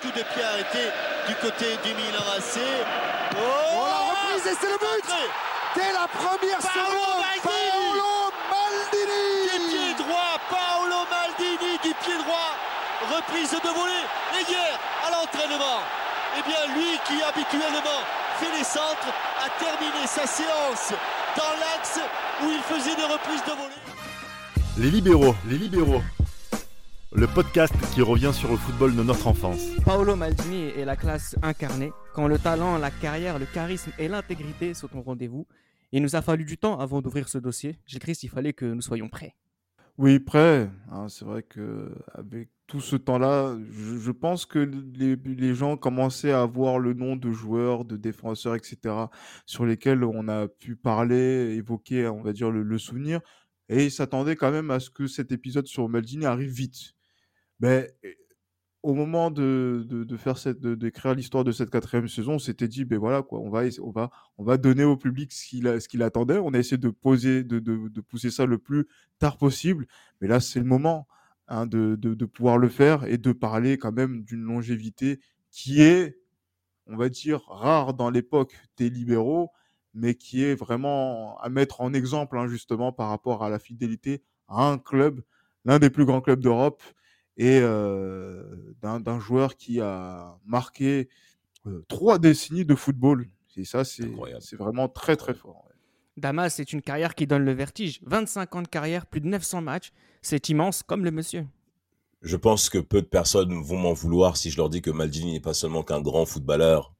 coup de pied arrêté du côté du Milan AC. Oh, la reprise et c'est le but Dès la première seconde, Paolo Maldini Du pied droit, Paolo Maldini du pied droit. Reprise de volée. Et hier, à l'entraînement, eh bien lui qui habituellement fait les centres a terminé sa séance dans l'axe où il faisait des reprises de volée. Les libéraux, les libéraux. Le podcast qui revient sur le football de notre enfance. Paolo Maldini est la classe incarnée. Quand le talent, la carrière, le charisme et l'intégrité sont au rendez-vous, il nous a fallu du temps avant d'ouvrir ce dossier. J'écris s'il fallait que nous soyons prêts. Oui, prêts. Hein, c'est vrai que avec tout ce temps-là, je, pense que les, les, gens commençaient à voir le nom de joueurs, de défenseurs, etc., sur lesquels on a pu parler, évoquer, on va dire, le, le souvenir. Et ils s'attendaient quand même à ce que cet épisode sur Maldini arrive vite. Mais au moment de, de, faire cette, d'écrire l'histoire de cette quatrième saison, on s'était dit, ben voilà, quoi, on va, on va, on va donner au public ce qu'il, ce qu'il attendait. On a essayé de poser, de, de, de, pousser ça le plus tard possible. Mais là, c'est le moment hein, de, de, pouvoir le faire et de parler quand même d'une longévité qui est, on va dire, rare dans l'époque des libéraux, mais qui est vraiment à mettre en exemple, hein, justement, par rapport à la fidélité à un club, l'un des plus grands clubs d'Europe et d'un joueur qui a marqué trois décennies de football. Et ça, c'est vraiment très, très fort. Damas, c'est une carrière qui donne le vertige. 25 ans de carrière, plus de 900 matchs. C'est immense, comme le monsieur. Je pense que peu de personnes vont m'en vouloir si je leur dis que Maldini n'est pas seulement qu'un grand footballeur.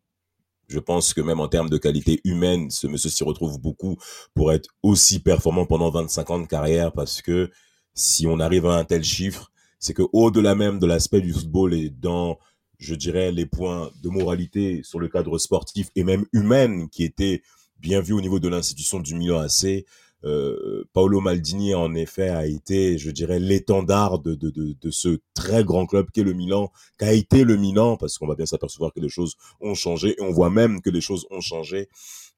Je pense que même en termes de qualité humaine, ce monsieur s'y retrouve beaucoup pour être aussi performant pendant 25 ans de carrière parce que si on arrive à un tel chiffre, c'est que au-delà même de l'aspect du football et dans, je dirais, les points de moralité sur le cadre sportif et même humain qui étaient bien vus au niveau de l'institution du Milan AC, euh, Paolo Maldini en effet a été, je dirais, l'étendard de, de, de, de, ce très grand club qu'est le Milan, qu'a été le Milan, parce qu'on va bien s'apercevoir que les choses ont changé et on voit même que les choses ont changé.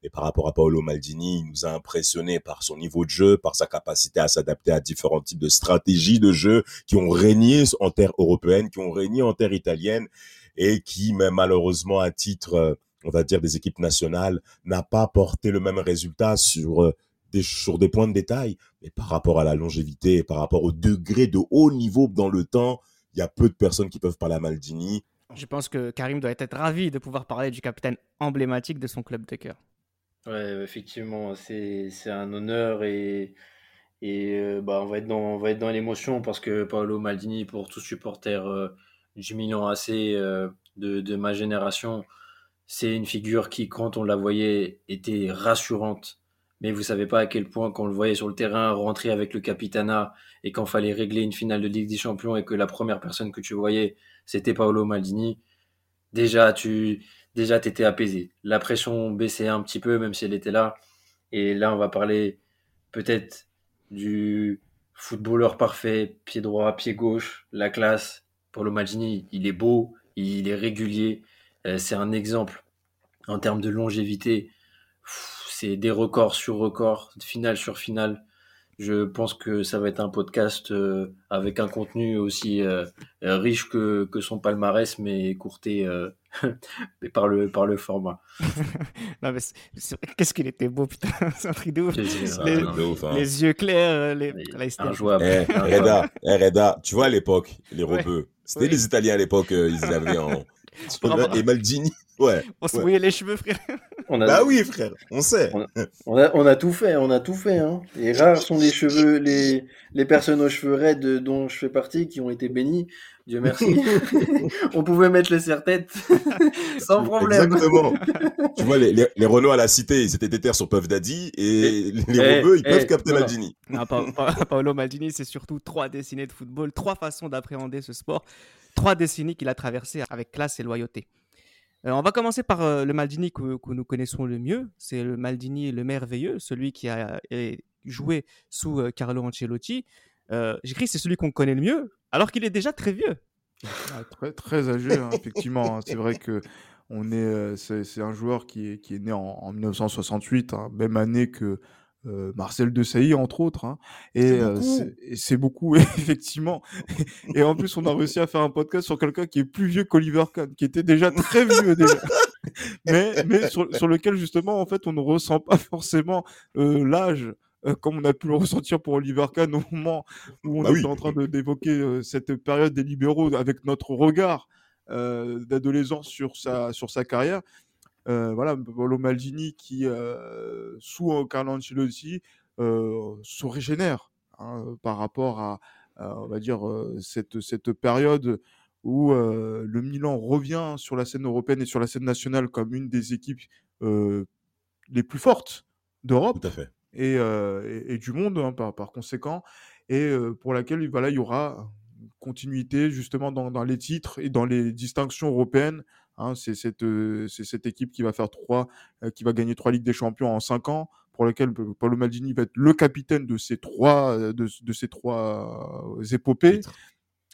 Et par rapport à Paolo Maldini, il nous a impressionné par son niveau de jeu, par sa capacité à s'adapter à différents types de stratégies de jeu qui ont régné en terre européenne, qui ont régné en terre italienne et qui, même malheureusement à titre, euh, on va dire, des équipes nationales, n'a pas porté le même résultat sur euh, des, sur des points de détail. Mais par rapport à la longévité, par rapport au degré de haut niveau dans le temps, il y a peu de personnes qui peuvent parler à Maldini. Je pense que Karim doit être ravi de pouvoir parler du capitaine emblématique de son club de cœur. Ouais, effectivement, c'est un honneur et, et euh, bah, on va être dans, va dans l'émotion parce que Paolo Maldini, pour tous supporters euh, du Milan AC euh, de, de ma génération, c'est une figure qui, quand on la voyait, était rassurante. Mais vous savez pas à quel point, quand on le voyait sur le terrain rentrer avec le capitana et quand fallait régler une finale de Ligue des Champions et que la première personne que tu voyais, c'était Paolo Maldini, déjà, tu déjà, tu étais apaisé. La pression baissait un petit peu, même si elle était là. Et là, on va parler peut-être du footballeur parfait, pied droit, pied gauche, la classe. Paulo Maldini, il est beau, il est régulier. Euh, c'est un exemple en termes de longévité. C'est des records sur records, finale sur finale. Je pense que ça va être un podcast euh, avec un contenu aussi euh, riche que, que, son palmarès, mais courté mais par le, par le format. qu'est-ce qu'il était beau, putain, c'est un truc de ouf. Les, les yeux clairs, les... Injouable. Eh, Reda, eh, Reda, tu vois à l'époque, les rebeux, c'était les Italiens à l'époque, euh, ils avaient en... Et Maldini, ouais. On se mouillait les cheveux, frère. On a... Bah oui, frère, on sait. On a, on a, tout fait, on a tout fait. Hein. Et rares sont les cheveux, les, les personnes aux cheveux raides dont je fais partie qui ont été bénis. Dieu merci. on pouvait mettre les serre-têtes sans problème. Exactement. tu vois, les, les, Renault à la cité, ils étaient déter sur Puff Daddy et, les eh, ils peuvent eh, capter Maldini. Paolo Maldini, c'est surtout trois décennies de football, trois façons d'appréhender ce sport, trois décennies qu'il a traversées avec classe et loyauté. Euh, on va commencer par euh, le Maldini que, nous connaissons le mieux. C'est le Maldini le merveilleux, celui qui a joué sous euh, Carlo Ancelotti. J'écris c'est celui qu'on connaît le mieux, alors qu'il est déjà très vieux. Ah, très, très âgé, hein, effectivement. Hein. C'est vrai que est, c'est, un joueur qui est, qui est né en, 1968, hein, même année que euh, Marcel Desailly entre autres hein. et c'est beaucoup. effectivement. Et en plus on a réussi à faire un podcast sur quelqu'un qui est plus vieux qu'Oliver Kahn qui était déjà très vieux déjà. Mais mais sur, sur, lequel justement en fait on ne ressent pas forcément l'âge comme on a pu le ressentir pour Oliver Kahn au moment où on bah était en train d'évoquer cette période des libéraux avec notre regard d'adolescence sur sa sur sa carrière. euh, voilà, Paolo Maldini qui, euh, sous Carlo Ancelotti, euh, se régénère hein, par rapport à, on va dire, cette, cette période où le Milan revient sur la scène européenne et sur la scène nationale comme une des équipes les plus fortes d'Europe et, et, du monde hein, par, par, conséquent, et pour laquelle voilà, il y aura continuité justement dans, dans, les titres et dans les distinctions européennes Hein, c'est cette, cette, équipe qui va faire trois, qui va gagner trois Ligues des Champions en cinq ans, pour laquelle Paulo Maldini va être le capitaine de ces trois, de, ces trois épopées,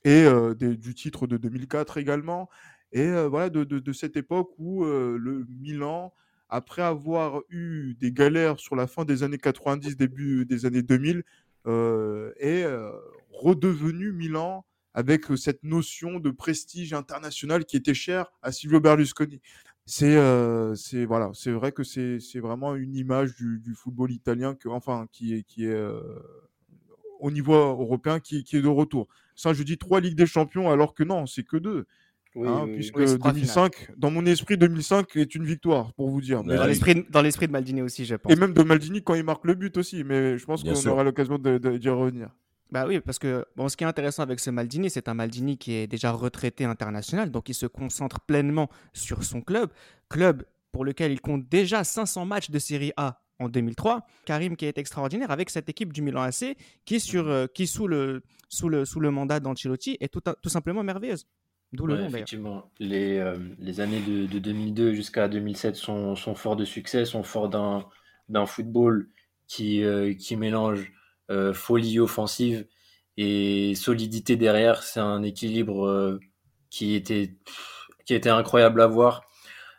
et du titre de 2004 également. Et voilà, de, de, cette époque où le Milan, après avoir eu des galères sur la fin des années 90, début des années 2000, est redevenu Milan avec cette notion de prestige international qui était chère à Silvio Berlusconi. C'est c'est voilà, c'est vrai que c'est vraiment une image du, du, football italien que enfin qui est qui est au niveau européen qui, qui, est de retour. Ça, je dis trois Ligues des Champions alors que non, c'est que deux. Hein, puisque 2005, dans mon esprit, 2005 est une victoire, pour vous dire. dans l'esprit de Maldini aussi, je pense. Et même de Maldini quand il marque le but aussi, mais je pense qu'on aura l'occasion d'y revenir. Bah oui, parce que bon, ce qui est intéressant avec ce Maldini, c'est un Maldini qui est déjà retraité international, donc il se concentre pleinement sur son club, club pour lequel il compte déjà 500 matchs de Série A en 2003. Karim qui est extraordinaire avec cette équipe du Milan AC qui, sur, euh, qui sous, le, sous, le, sous le mandat d'Ancelotti est tout, tout simplement merveilleuse. D'où le nom, Effectivement, les, euh, les années de, de 2002 jusqu'à 2007 sont, sont forts de succès, sont forts d'un football qui, euh, qui mélange euh, folie offensive et solidité derrière. C'est un équilibre euh, qui était qui était incroyable à voir.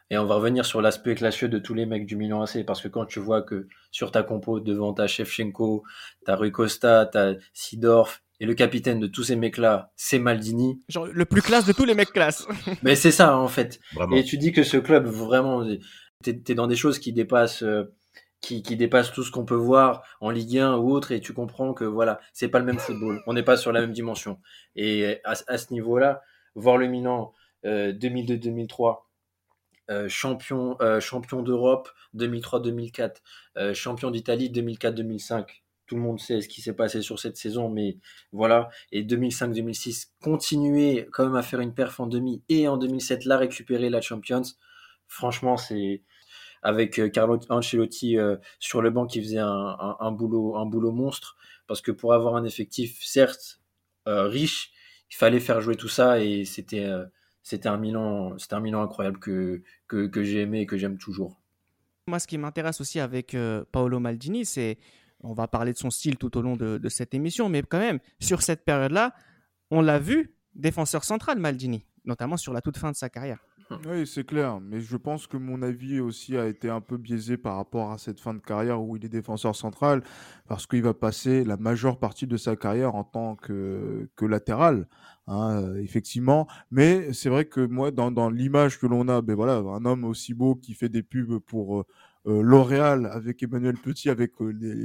Et on va revenir sur l'aspect classieux de tous les mecs du Milan AC, parce que quand tu vois que sur ta compo, devant ta Shevchenko, ta Rui Costa, ta Sidorf, et le capitaine de tous ces mecs-là, c'est Maldini. Genre le plus classe de tous les mecs classe. Mais c'est ça, en fait. Et tu dis que ce club, vraiment, t'es es dans des choses qui dépassent euh, qui, dépasse tout ce qu'on peut voir en Ligue 1 ou autre et tu comprends que voilà, c'est pas le même football. On n'est pas sur la même dimension. Et à, ce niveau-là, voir le Milan euh, 2002-2003, euh, champion, euh, champion d'Europe 2003-2004, euh, champion d'Italie 2004-2005. Tout le monde sait ce qui s'est passé sur cette saison, mais voilà. Et 2005-2006, continuer quand même à faire une perf en demi et en 2007, la récupérer la Champions. Franchement, c'est avec euh, Carlo Ancelotti euh, sur le banc qui faisait un, boulot, un boulot monstre. Parce que pour avoir un effectif, certes, euh, riche, il fallait faire jouer tout ça et c'était c'était un Milan un Milan incroyable que, que, j'ai aimé et que j'aime toujours. Moi, ce qui m'intéresse aussi avec Paolo Maldini, c'est on va parler de son style tout au long de cette émission, mais quand même, sur cette période-là, on l'a vu, défenseur central Maldini, notamment sur la toute fin de sa carrière. Oui, c'est clair, mais je pense que mon avis aussi a été un peu biaisé par rapport à cette fin de carrière où il est défenseur central, parce qu'il va passer la majeure partie de sa carrière en tant que, que latéral, hein, euh, effectivement. Mais c'est vrai que moi, dans, dans l'image que l'on a, ben voilà, un homme aussi beau qui fait des pubs pour euh, euh, L'Oréal avec Emmanuel Petit, avec les,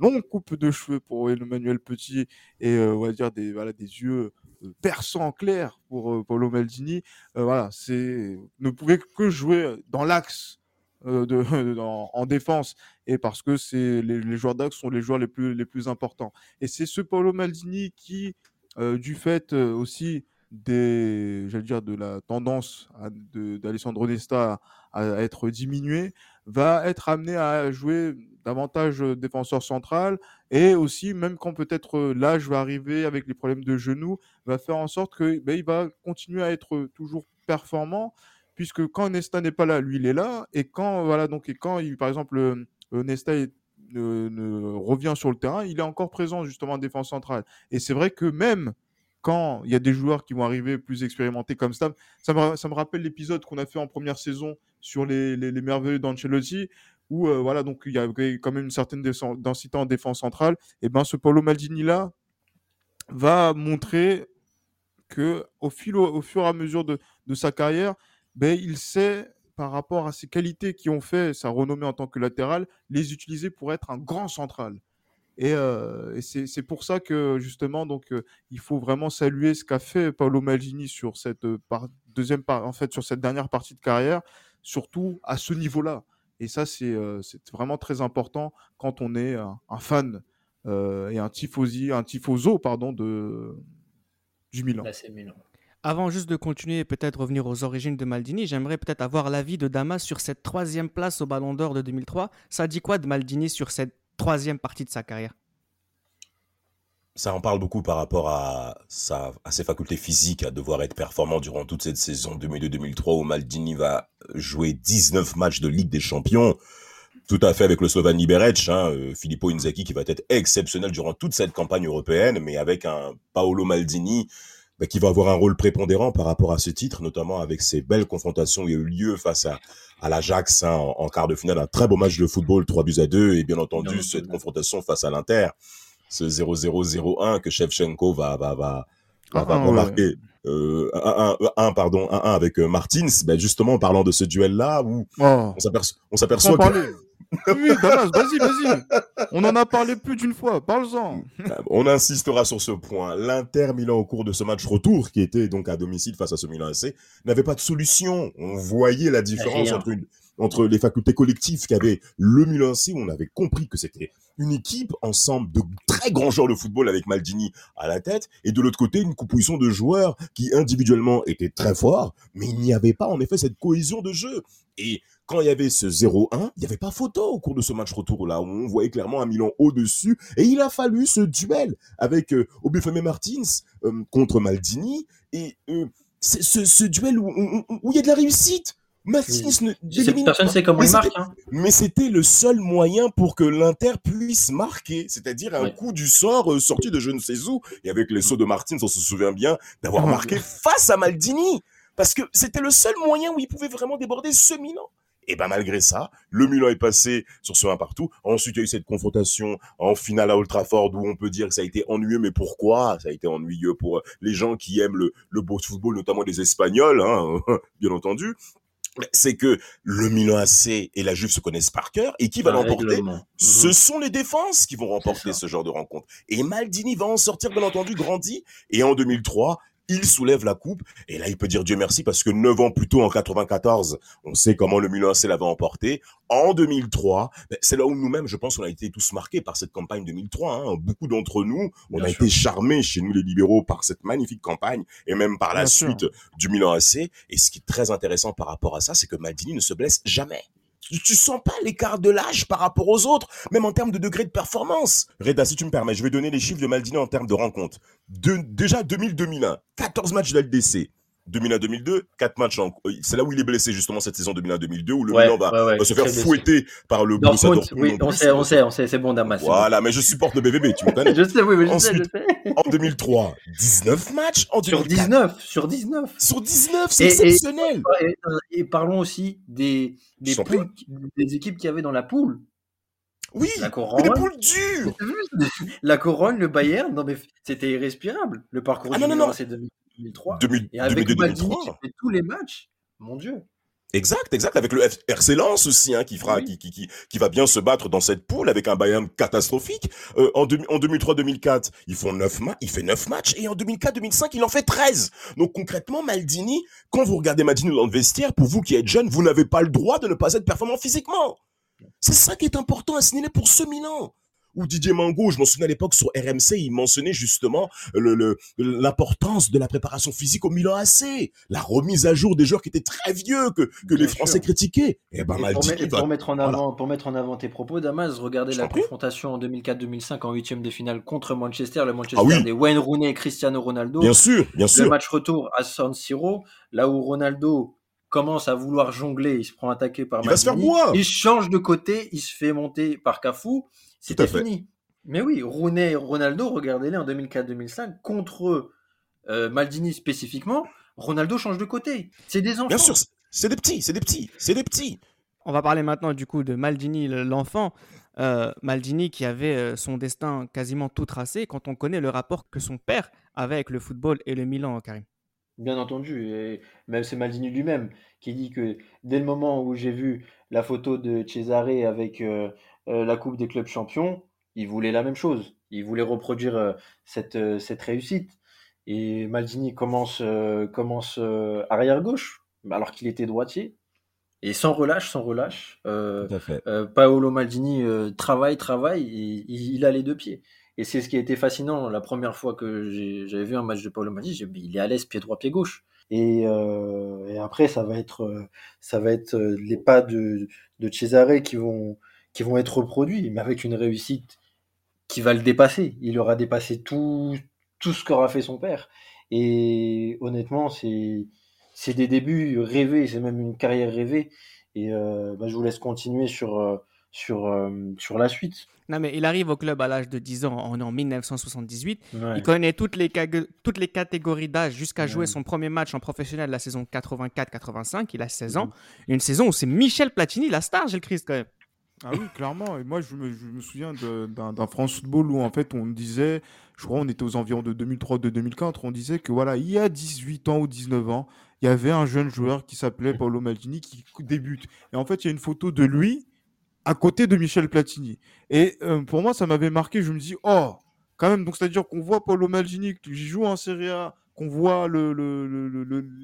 longues coupes de cheveux pour Emmanuel Petit et on va dire des, voilà, des yeux perçant clair pour euh, Paolo Maldini. Euh, voilà, c'est ne pouvait que jouer dans l'axe euh, en, défense et parce que c'est les, joueurs d'axe sont les joueurs les plus les plus importants. Et c'est ce Paolo Maldini qui, du fait aussi j'allais dire, de la tendance d'Alessandro Nesta à, être diminué, va être amené à jouer davantage défenseur central et aussi même quand peut-être l'âge va arriver avec les problèmes de genoux va faire en sorte que ben, il va continuer à être toujours performant puisque quand Nesta n'est pas là lui il est là. Et quand voilà donc et quand il, par exemple Nesta ne, revient sur le terrain il est encore présent justement en défense centrale. Et c'est vrai que même quand il y a des joueurs qui vont arriver plus expérimentés comme ça, ça me, ça me rappelle l'épisode qu'on a fait en première saison sur les, les, les merveilleux d'Ancelotti, où euh, voilà, donc il y avait quand même une certaine densité en défense centrale, et ben ce Paolo Maldini là va montrer que au, fil, au, fur et à mesure de, de sa carrière, ben, il sait par rapport à ses qualités qui ont fait sa renommée en tant que latéral, les utiliser pour être un grand central. Et, euh, c'est pour ça que justement, donc, euh, il faut vraiment saluer ce qu'a fait Paolo Maldini sur cette deuxième en fait, sur cette dernière partie de carrière, surtout à ce niveau-là. Et ça, c'est vraiment très important quand on est un, fan et un tifosi, un tifoso, pardon, de du Milan. Avant juste de continuer et peut-être revenir aux origines de Maldini, j'aimerais peut-être avoir l'avis de Damas sur cette troisième place au Ballon d'Or de 2003. Ça dit quoi de Maldini sur cette troisième partie de sa carrière? Ça en parle beaucoup par rapport à, sa, à ses facultés physiques, à devoir être performant durant toute cette saison 2002-2003 où Maldini va jouer 19 matchs de Ligue des Champions. Tout à fait avec le Slovan Liberec, hein, euh, Filippo Inzaghi qui va être exceptionnel durant toute cette campagne européenne, mais avec un Paolo Maldini bah, qui va avoir un rôle prépondérant par rapport à ce titre, notamment avec ces belles confrontations qui ont eu lieu face à, à l'Ajax hein, en, quart de finale, un très beau match de football, 3 buts à 2, et bien entendu cette confrontation face à l'Inter ce 0-0-0-1 que Shevchenko va, va, va, va, va remarquer. Euh, 1, pardon, 1-1 avec euh, Martins, ben justement en parlant de ce duel-là, où oh. on s'aperçoit que... oui, vas-y, vas-y. On en a parlé plus d'une fois, parle-en. Ah, on insistera sur ce point. L'Inter Milan au cours de ce match retour, qui était donc à domicile face à ce Milan AC, n'avait pas de solution. On voyait la différence entre une, entre les facultés collectives qu'avait le Milan AC, où on avait compris que c'était une équipe ensemble de très grands joueurs de football avec Maldini à la tête, et de l'autre côté, une composition de joueurs qui individuellement étaient très forts, mais il n'y avait pas en effet cette cohésion de jeu. Et quand il y avait ce 0-1, il n'y avait pas photo au cours de ce match retour là, où on voyait clairement un Milan au-dessus, et il a fallu ce duel avec euh, Martins euh, contre Maldini, et euh, ce, ce, duel où il y a de la réussite Personne ne sait comment il marque. Hein. Mais c'était le seul moyen pour que l'Inter puisse marquer, c'est-à-dire un coup du sort euh, sorti de je ne sais où. Et avec les sauts de Martins, on se souvient bien d'avoir marqué face à Maldini. Parce que c'était le seul moyen où il pouvait vraiment déborder ce Milan. Et ben malgré ça, le Milan est passé sur ce 1 partout. Ensuite, il y a eu cette confrontation en finale à Old Trafford où on peut dire que ça a été ennuyeux, mais pourquoi? Ça a été ennuyeux pour les gens qui aiment le, le beau football, notamment les Espagnols, hein, bien entendu c'est que le Milan AC et la Juve se connaissent par cœur et qui va l'emporter Ce mhm. sont les défenses qui vont remporter ce genre de rencontre. Et Maldini va en sortir bien entendu grandi et en 2003, il soulève la coupe et là il peut dire Dieu merci parce que neuf ans plus tôt en 94, on sait comment le Milan AC l'avait emporté. En 2003, ben, c'est là où nous-mêmes, je pense, on a été tous marqués par cette campagne 2003. Hein. Beaucoup d'entre nous, on a été charmés chez nous les libéraux par cette magnifique campagne et même par la suite du Milan AC. Et ce qui est très intéressant par rapport à ça, c'est que Maldini ne se blesse jamais tu, sens pas l'écart de l'âge par rapport aux autres, même en termes de degré de performance. Reda, si tu me permets, je vais donner les chiffres de Maldini en termes de rencontres. De, déjà 2000-2001, 14 matchs d'LDC. 2001-2002, 4 matchs en... C'est là où il est blessé justement cette saison 2001-2002 où le Milan va, se faire fouetter par le Borussia Dortmund. Oui, on sait, on sait, on sait, c'est bon Damas. Voilà, mais je supporte le BVB, tu me connais. je sais, oui, mais je sais, je sais. En 2003, 19 matchs. En sur 19, sur 19. Sur 19, c'est exceptionnel. Et, parlons aussi des, des, poules, des équipes qu'il y avait dans la poule. Oui, la Corogne, les poules dures. La Corogne, le Bayern, non mais c'était irrespirable. Le parcours ah, non, non, non. 2003. 2000, et avec 2003. tous les matchs, mon Dieu. Exact, exact, avec le RC Lens aussi, hein, qui fera, qui, qui, qui, qui, va bien se battre dans cette poule avec un Bayern catastrophique. Euh, en, en 2003-2004, ils font 9 matchs, il fait 9 matchs, et en 2004-2005, il en fait 13. Donc concrètement, Maldini, quand vous regardez Maldini dans le vestiaire, pour vous qui êtes jeune, vous n'avez pas le droit de ne pas être performant physiquement. C'est ça qui est important à signaler pour ce Milan où Didier Mango, je m'en souviens à l'époque sur RMC, il mentionnait justement l'importance de la préparation physique au Milan AC, la remise à jour des joueurs qui étaient très vieux que, que les Français critiquaient. Et, eh ben, pour, mettre en avant, pour mettre en avant tes propos, Damas, regardez la confrontation en 2004-2005 en huitième de finale contre Manchester, le Manchester ah des Wayne Rooney et Cristiano Ronaldo. Bien sûr, bien sûr. Le match retour à San Siro, là où Ronaldo commence à vouloir jongler, il se prend attaquer par il va se faire boire. il change de côté, il se fait monter par Cafu c'était fini. Mais oui, Rooney Ronaldo, regardez-les en 2004-2005, contre euh, Maldini spécifiquement, Ronaldo change de côté. C'est des enfants. Bien sûr, c'est des petits, c'est des petits, c'est des petits. On va parler maintenant du coup de Maldini, l'enfant. Euh, Maldini qui avait euh, son destin quasiment tout tracé quand on connaît le rapport que son père avait avec le football et le Milan, Karim. Bien entendu, et même c'est Maldini lui-même qui dit que dès le moment où j'ai vu la photo de Cesare avec euh, la Coupe des clubs champions, il voulait la même chose. Il voulait reproduire cette, cette réussite. Et Maldini commence, commence arrière gauche, alors qu'il était droitier. Et sans relâche, sans relâche. Euh, euh, Paolo Maldini euh, travaille, travaille, et, il a les deux pieds. Et c'est ce qui a été fascinant. La première fois que j'avais vu un match de Paolo Maldini, il est à l'aise, pied droit, pied gauche. Et, après, ça va être, ça va être les pas de, de Cesare qui vont, qui vont être reproduits, mais avec une réussite qui va le dépasser. Il aura dépassé tout, tout ce qu'aura fait son père. Et honnêtement, c'est c'est des débuts rêvés, c'est même une carrière rêvée. Et euh, bah, je vous laisse continuer sur, euh, sur, euh, sur la suite. Non, mais il arrive au club à l'âge de 10 ans, en, en 1978. Il connaît toutes les, toutes les catégories d'âge jusqu'à jouer son premier match en professionnel la saison 84-85. Il a 16 ans. Mm-hmm. Une saison où c'est Michel Platini, la star, Gilles Christ, quand même. Ah oui, clairement. Et moi, je me, je me souviens d'un France Football où, en fait, on disait, je crois, on était aux environs de 2003, de 2004, on disait que, voilà, il y a 18 ans ou 19 ans, il y avait un jeune joueur qui s'appelait Paolo Maldini qui débute. Et en fait, il y a une photo de lui à côté de Michel Platini. Et euh, pour moi, ça m'avait marqué. Je me dis, oh, quand même. Donc, c'est-à-dire qu'on voit Paolo Maldini qui joue en Serie A, qu'on voit le,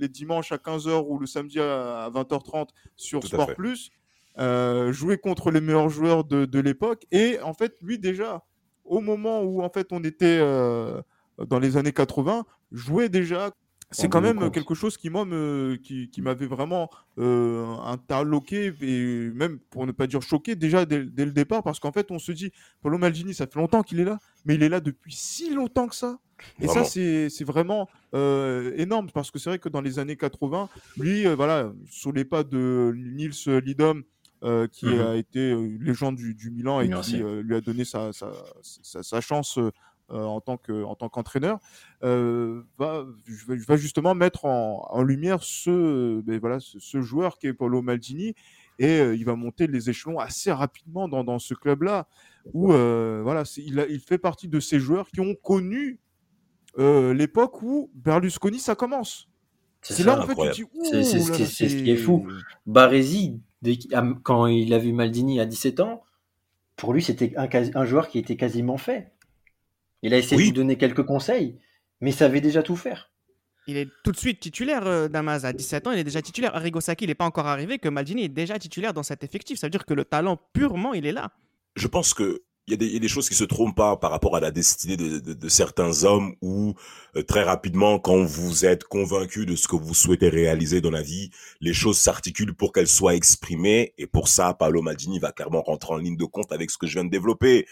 les dimanches à 15h ou le samedi à 20h30 sur Sport Plus, euh, jouer contre les meilleurs joueurs de, l'époque. Et en fait, lui, déjà, au moment où en fait on était euh, dans les années 80, jouait déjà. C'est quand même quelque chose qui moi me, qui, qui m'avait vraiment euh, interloqué et même pour ne pas dire choqué déjà dès, le départ. Parce qu'en fait on se dit Paulo Maldini ça fait longtemps qu'il est là mais il est là depuis si longtemps que ça. Et ça c'est vraiment euh, énorme. Parce que c'est vrai que dans les années 80 lui voilà sous les pas de Nils Lidom qui mmh a été légende du, du Milan et qui lui a donné sa, sa, sa, sa chance euh, en tant que en tant qu'entraîneur. Euh, va, va justement mettre en, lumière ce ben voilà ce, joueur qui est Paulo Maldini et euh, il va monter les échelons assez rapidement dans, dans ce club là où voilà il, il fait partie de ces joueurs qui ont connu l'époque où Berlusconi ça commence. C'est là en fait tu dis c'est ce, qui est fou. Baresi quand il a vu Maldini à 17 ans pour lui c'était un, un joueur qui était quasiment fait il a essayé de lui donner quelques conseils, mais il savait déjà tout faire. Il est tout de suite titulaire, euh, Damas. À 17 ans, il est déjà titulaire. Arrigo Sacchi, il n'est pas encore arrivé, que Maldini est déjà titulaire dans cet effectif. Ça veut dire que le talent purement, il est là. Je pense que il y, a des choses qui se trompent pas par rapport à la destinée de, certains hommes où euh, très rapidement, quand vous êtes convaincu de ce que vous souhaitez réaliser dans la vie, les choses s'articulent pour qu'elles soient exprimées. Et pour ça, Paolo Maldini va clairement rentrer en ligne de compte avec ce que je viens de développer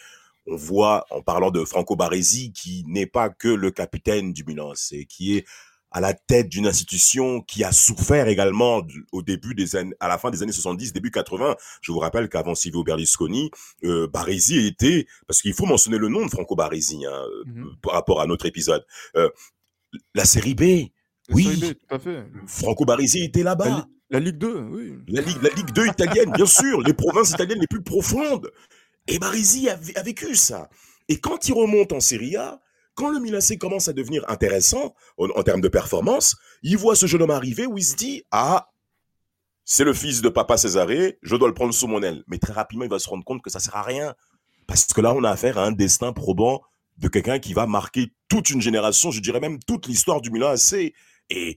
on voit en parlant de Franco Baresi qui n'est pas que le capitaine du Milan, c'est qui est à la tête d'une institution qui a souffert également au début des années, à la fin des années 70, début 80. Je vous rappelle qu'avant Silvio Berlusconi, euh, Baresi était, parce qu'il faut mentionner le nom de Franco Baresi hein, mhm. par rapport à notre épisode, euh, la série B. oui, Franco Baresi était là-bas. La, Ligue 2, oui. La Ligue, la Ligue 2 italienne, bien sûr, les provinces italiennes les plus profondes. Et Barisi a, vécu ça. Et quand il remonte en Serie A, quand le Milan commence à devenir intéressant en, termes de performance, il voit ce jeune homme arriver où il se dit Ah, c'est le fils de papa Césaré, je dois le prendre sous mon aile. Mais très rapidement, il va se rendre compte que ça sert à rien. Parce que là, on a affaire à un destin probant de quelqu'un qui va marquer toute une génération, je dirais même toute l'histoire du Milan AC. Et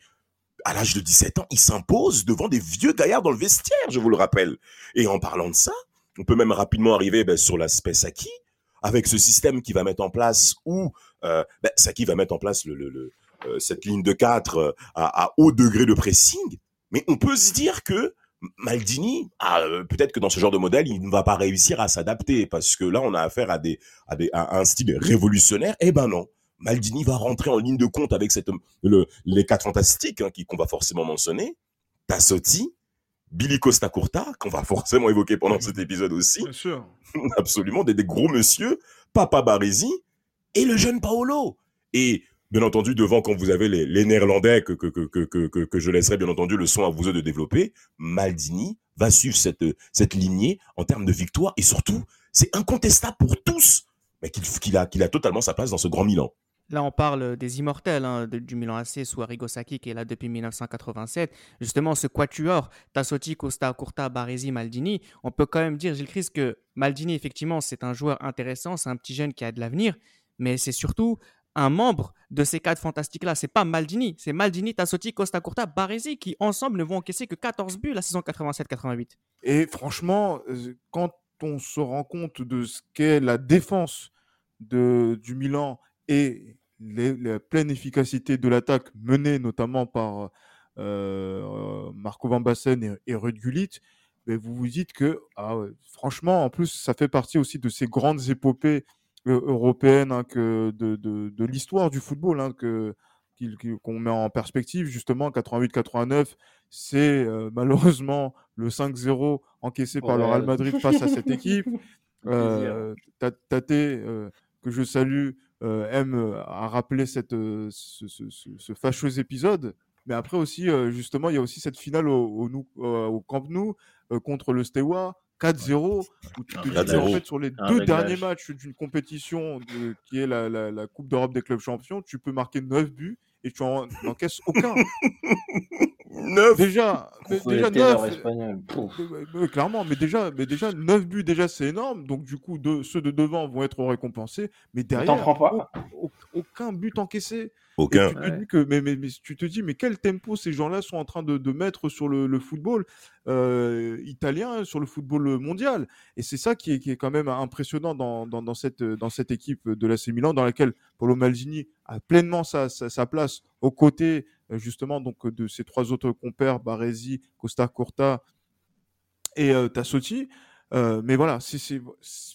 à l'âge de 17 ans, il s'impose devant des vieux gaillards dans le vestiaire, je vous le rappelle. Et en parlant de ça, on peut même rapidement arriver ben, sur l'aspect Saki, avec ce système qui va mettre en place, euh, ben, Saki va mettre en place le, euh, cette ligne de 4 euh, à, haut degré de pressing. Mais on peut se dire que Maldini, ah, peut-être que dans ce genre de modèle, il ne va pas réussir à s'adapter, parce que là, on a affaire à, des, à, des, un style révolutionnaire. Eh ben non. Maldini va rentrer en ligne de compte avec cette, le, les quatre fantastiques hein, qu'on va forcément mentionner. Tassotti, Billy Costa Curta, qu'on va forcément évoquer pendant cet épisode aussi. Bien sûr. Absolument, des, gros monsieur, Papa Baresi et le jeune Paolo. Et bien entendu, devant, quand vous avez les, Néerlandais, que, que, que, que, je laisserai bien entendu le son à vous de développer, Maldini va suivre cette, cette lignée en termes de victoire et surtout, c'est incontestable pour tous mais qu'il a, a totalement sa place dans ce grand Milan. Là, on parle des immortels hein, du Milan AC sous Arrigo Sacchi qui est là depuis 1987. Justement, ce quatuor, Tassotti, Costa, Curta, Baresi, Maldini, on peut quand même dire, Gilles Christ, que Maldini, effectivement, c'est un joueur intéressant, c'est un petit jeune qui a de l'avenir, mais c'est surtout un membre de ces cadres fantastiques-là. C'est pas Maldini, c'est Maldini, Tassotti, Costa Curta, Baresi qui ensemble ne vont encaisser que 14 buts la saison 87-88. Et franchement, euh, quand on se rend compte de ce qu'est la défense de, du Milan et la pleine efficacité de l'attaque menée notamment par euh, Marco Van Basten et, et Ruud Gullit, mais vous vous dites que ah franchement, en plus, ça fait partie aussi de ces grandes épopées euh, européennes hein, que de, de, de l'histoire du football hein, que qu'on met en perspective justement 88-89 c'est euh, malheureusement le 5-0 encaissé par le Real Madrid face à cette équipe. Euh, Tate euh, que je salue euh, aime euh, à rappeler cette, ce, ce, ce, fâcheux épisode. Mais après aussi, justement, il y a aussi cette finale au, au, au Camp Nou contre le Steaua, 4-0, où tu te dis en fait sur les deux derniers matchs d'une compétition de, qui est la, la, la Coupe d'Europe des clubs champions, tu peux marquer 9 buts et tu n'encaisses aucun. 9 Déjà, mais déjà 9. clairement, mais déjà, mais déjà 9 buts, déjà c'est énorme. Donc du coup, de, ceux de devant vont être récompensés. Mais derrière, pas. Aucun but encaissé. Aucun. Tu, te dis que, mais, mais, mais, tu te dis, mais quel tempo ces gens-là sont en train de, de mettre sur le, le football euh, italien, sur le football mondial. Et c'est ça qui est, qui est, quand même impressionnant dans, dans, dans, cette, dans cette équipe de l'AC Milan, dans laquelle Paulo Maldini a pleinement sa, sa, sa place aux côtés justement donc de ces trois autres compères, Baresi, Costa Corta et euh, Tassotti. Euh, mais voilà, c'est,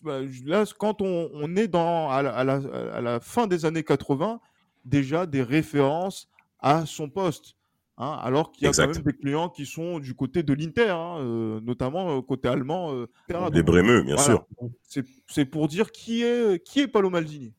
bah, là, quand on, on est dans, à la, à, la, à, la, fin des années 80, déjà des références à son poste. Hein, alors qu'il y a exact. quand même des clients qui sont du côté de l'Inter, hein, euh, notamment euh, côté allemand. Des Brémeux, bien voilà. sûr. C'est pour dire qui est, qui est Paolo Maldini.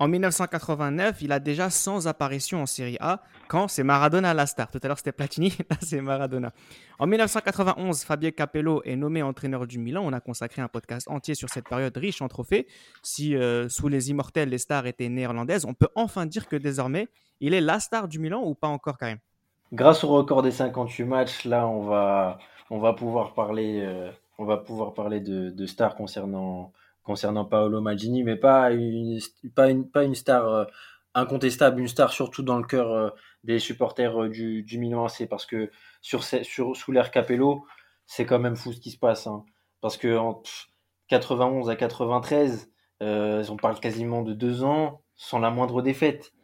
En 1989, il a déjà 100 apparitions en Série A, quand c'est Maradona la star. Tout à l'heure, c'était Platini, là, c'est Maradona. En 1991, Fabio Capello est nommé entraîneur du Milan. On a consacré un podcast entier sur cette période riche en trophées. Si euh, sous les immortels, les stars étaient néerlandaises, on peut enfin dire que désormais, il est la star du Milan ou pas encore, Karim? Grâce au record des 58 matchs, là, on va, on va pouvoir parler, euh, on va pouvoir parler de stars concernant concernant Paolo Maldini, mais pas une, pas une, pas une star euh, incontestable, une star surtout dans le cœur euh, des supporters euh, du, du Milan AC, parce que sur, sur, sous l'ère Capello, c'est quand même fou ce qui se passe. Hein. parce que en 91 à 93, euh, on parle quasiment de deux ans sans la moindre défaite.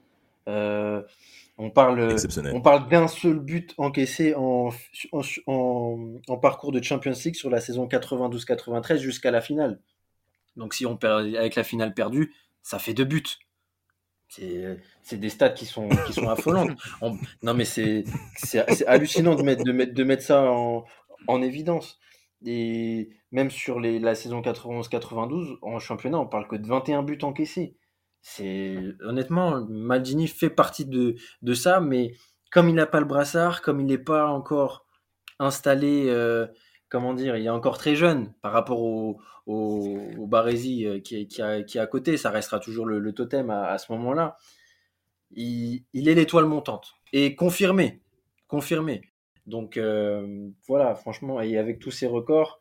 Euh, on parle, on parle d'un seul but encaissé en, en, en, en, parcours de Champions League sur la saison 92-93 jusqu'à la finale. Donc si on perd avec la finale perdue, ça fait deux buts. C'est des stats qui sont, qui sont affolantes. On, non mais c'est hallucinant de mettre, de, mettre, de mettre ça en, en évidence. Et même sur les, la saison 91-92, en championnat, on parle que de 21 buts encaissés. C'est honnêtement, Maldini fait partie de, de ça, mais comme il n'a pas le brassard, comme il n'est pas encore installé euh, comment dire, il est encore très jeune par rapport au, au, euh, qui, est à côté. Ça restera toujours le, totem à, ce moment-là. Il, est l'étoile montante et confirmé, confirmé. Donc euh, voilà, franchement, et avec tous ses records,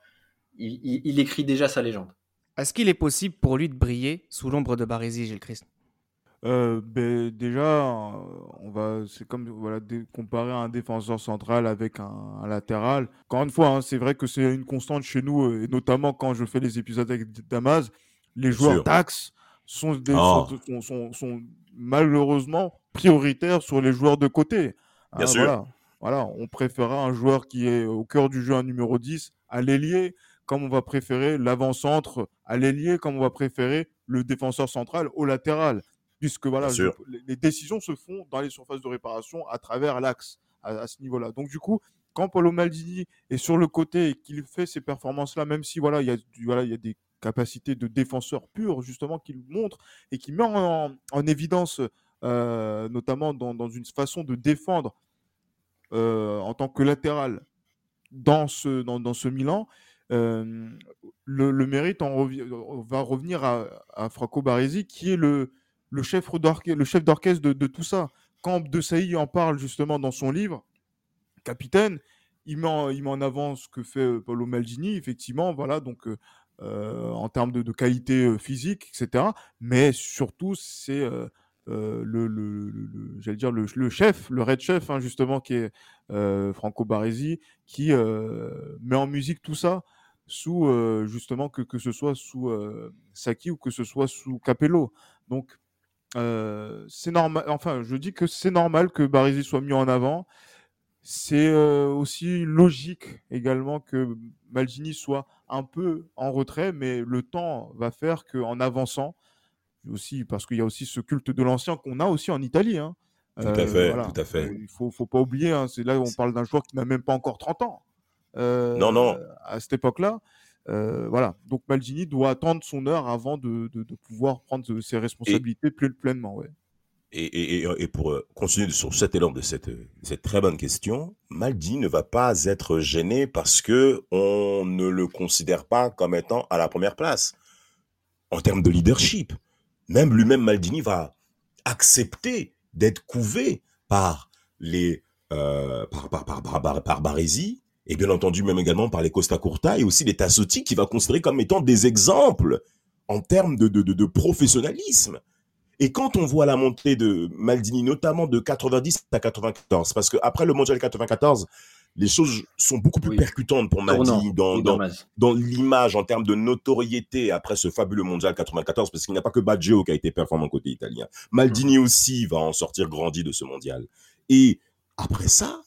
il, écrit déjà sa légende. Est-ce qu'il est possible pour lui de briller sous l'ombre de Baresi, Gilles Christ? Euh, ben, déjà, on va, c'est comme voilà, comparer un défenseur central avec un, un latéral. Encore une fois, hein, c'est vrai que c'est une constante chez nous, et notamment quand je fais les épisodes avec Damas, les joueurs d'axe sont, oh. sont, sont, sont, malheureusement prioritaires sur les joueurs de côté. Bien hein, sûr. Voilà, voilà, on préférera un joueur qui est au cœur du jeu, un numéro 10, à l'ailier, comme on va préférer l'avant-centre à l'ailier, comme on va préférer le défenseur central au latéral puisque voilà, je, les décisions se font dans les surfaces de réparation à travers l'axe à, à, ce niveau-là. Donc du coup, quand Paulo Maldini est sur le côté et qu'il fait ces performances-là, même si voilà, il y a voilà, il y a des capacités de défenseur pur justement qu'il montre et qui met en, en évidence, euh, notamment dans, dans, une façon de défendre euh, en tant que latéral dans ce, dans, dans ce Milan, le, le, mérite en va revenir à, à, Franco Baresi, qui est le, le chef d'orchestre de, tout ça. Quand De Sailly en parle justement dans son livre, Capitaine, il met, en, il avant ce que fait Paolo Maldini, effectivement, voilà, donc euh, en termes de, qualité physique, etc. Mais surtout, c'est euh, le, dire chef, le red chef, hein, justement, qui est Franco Baresi, qui met en musique tout ça sous justement que, que ce soit sous Saki ou que ce soit sous Capello. Donc c'est normal. Enfin, je dis que c'est normal que Baresi soit mis en avant. C'est aussi logique également que Maldini soit un peu en retrait, mais le temps va faire qu'en avançant, aussi parce qu'il y a aussi ce culte de l'ancien qu'on a aussi en Italie. Hein. Tout à fait, tout à fait. Il faut, faut pas oublier. Hein, c'est là où on parle d'un joueur qui n'a même pas encore 30 ans. non, non. À cette époque-là. Euh, voilà. Donc Maldini doit attendre son heure avant de, de, de pouvoir prendre ses responsabilités et, pleinement. Ouais. Et, et, et, pour euh, continuer sur cet élan de cette, cette très bonne question, Maldini ne va pas être gêné parce que on ne le considère pas comme étant à la première place en termes de leadership. Même lui-même, Maldini va accepter d'être couvé par les euh, par, par, par, par, par, et bien entendu même également par les Costa Curta et aussi les Tassotti qui va considérer comme étant des exemples en termes de, de, de, de, professionnalisme. Et quand on voit la montée de Maldini, notamment de 90 à 94, parce que après le mondial 94, les choses sont beaucoup plus oui. percutantes pour Maldini dans, dans, dans l'image en termes de notoriété après ce fabuleux mondial 94, parce qu'il n'y a pas que Baggio qui a été performant côté italien. Maldini mmh. aussi va en sortir grandi de ce mondial. Et après ça,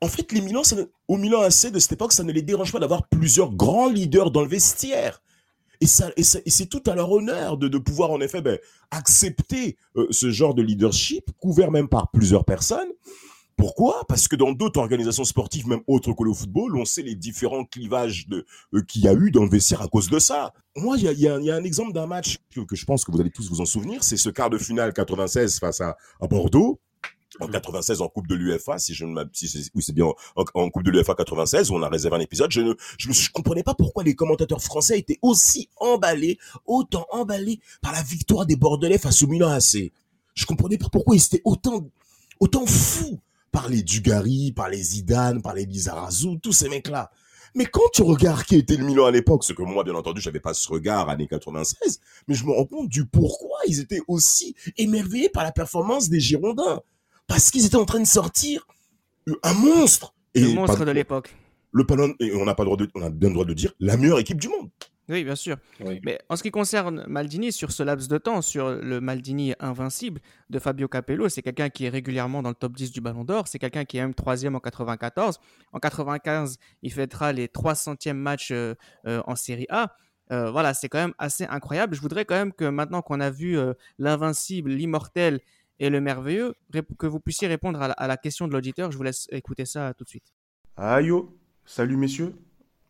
en fait, les Milan, au Milan AC de cette époque, ça ne les dérange pas d'avoir plusieurs grands leaders dans le vestiaire. Et, ça, et, c'est tout à leur honneur de, pouvoir, en effet, ben, accepter euh, ce genre de leadership, couvert même par plusieurs personnes. Pourquoi? Parce que dans d'autres organisations sportives, même autres que le football, on sait les différents clivages euh, qu'il y a eu dans le vestiaire à cause de ça. Moi, il y a, un exemple d'un match que, je pense que vous allez tous vous en souvenir, c'est ce quart de finale 96 face à Bordeaux en 96 en Coupe de l'UFA, si je ne si c'est, oui c'est bien en, en, Coupe de l'UFA 96 où on a réservé un épisode, je ne je, je comprenais pas pourquoi les commentateurs français étaient aussi emballés, autant emballés par la victoire des Bordelais face au Milan AC. Je comprenais pas pourquoi ils étaient autant autant fous par les Dugarry, par les Zidane, par les Lizarazu, tous ces mecs-là. Mais quand tu regardes qui était le Milan à l'époque, ce que moi, bien entendu, j'avais pas ce regard années 96, mais je me rends compte du pourquoi ils étaient aussi émerveillés par la performance des Girondins parce qu'ils étaient en train de sortir un monstre. Et le monstre de l'époque. Le Palon, et on n'a pas le droit de, on a bien le droit de dire la meilleure équipe du monde. Oui, bien sûr. Oui. Mais en ce qui concerne Maldini, sur ce laps de temps, sur le Maldini invincible de Fabio Capello, c'est quelqu'un qui est régulièrement dans le top 10 du Ballon d'Or. C'est quelqu'un qui est même troisième en 94. En 95, il fêtera les 300e matchs euh, euh, en Série A. Euh, voilà, c'est quand même assez incroyable. Je voudrais quand même que maintenant qu'on a vu euh, l'invincible, l'immortel et le merveilleux, que vous puissiez répondre à la, question de l'auditeur. Je vous laisse écouter ça tout de suite. Aïe, salut messieurs.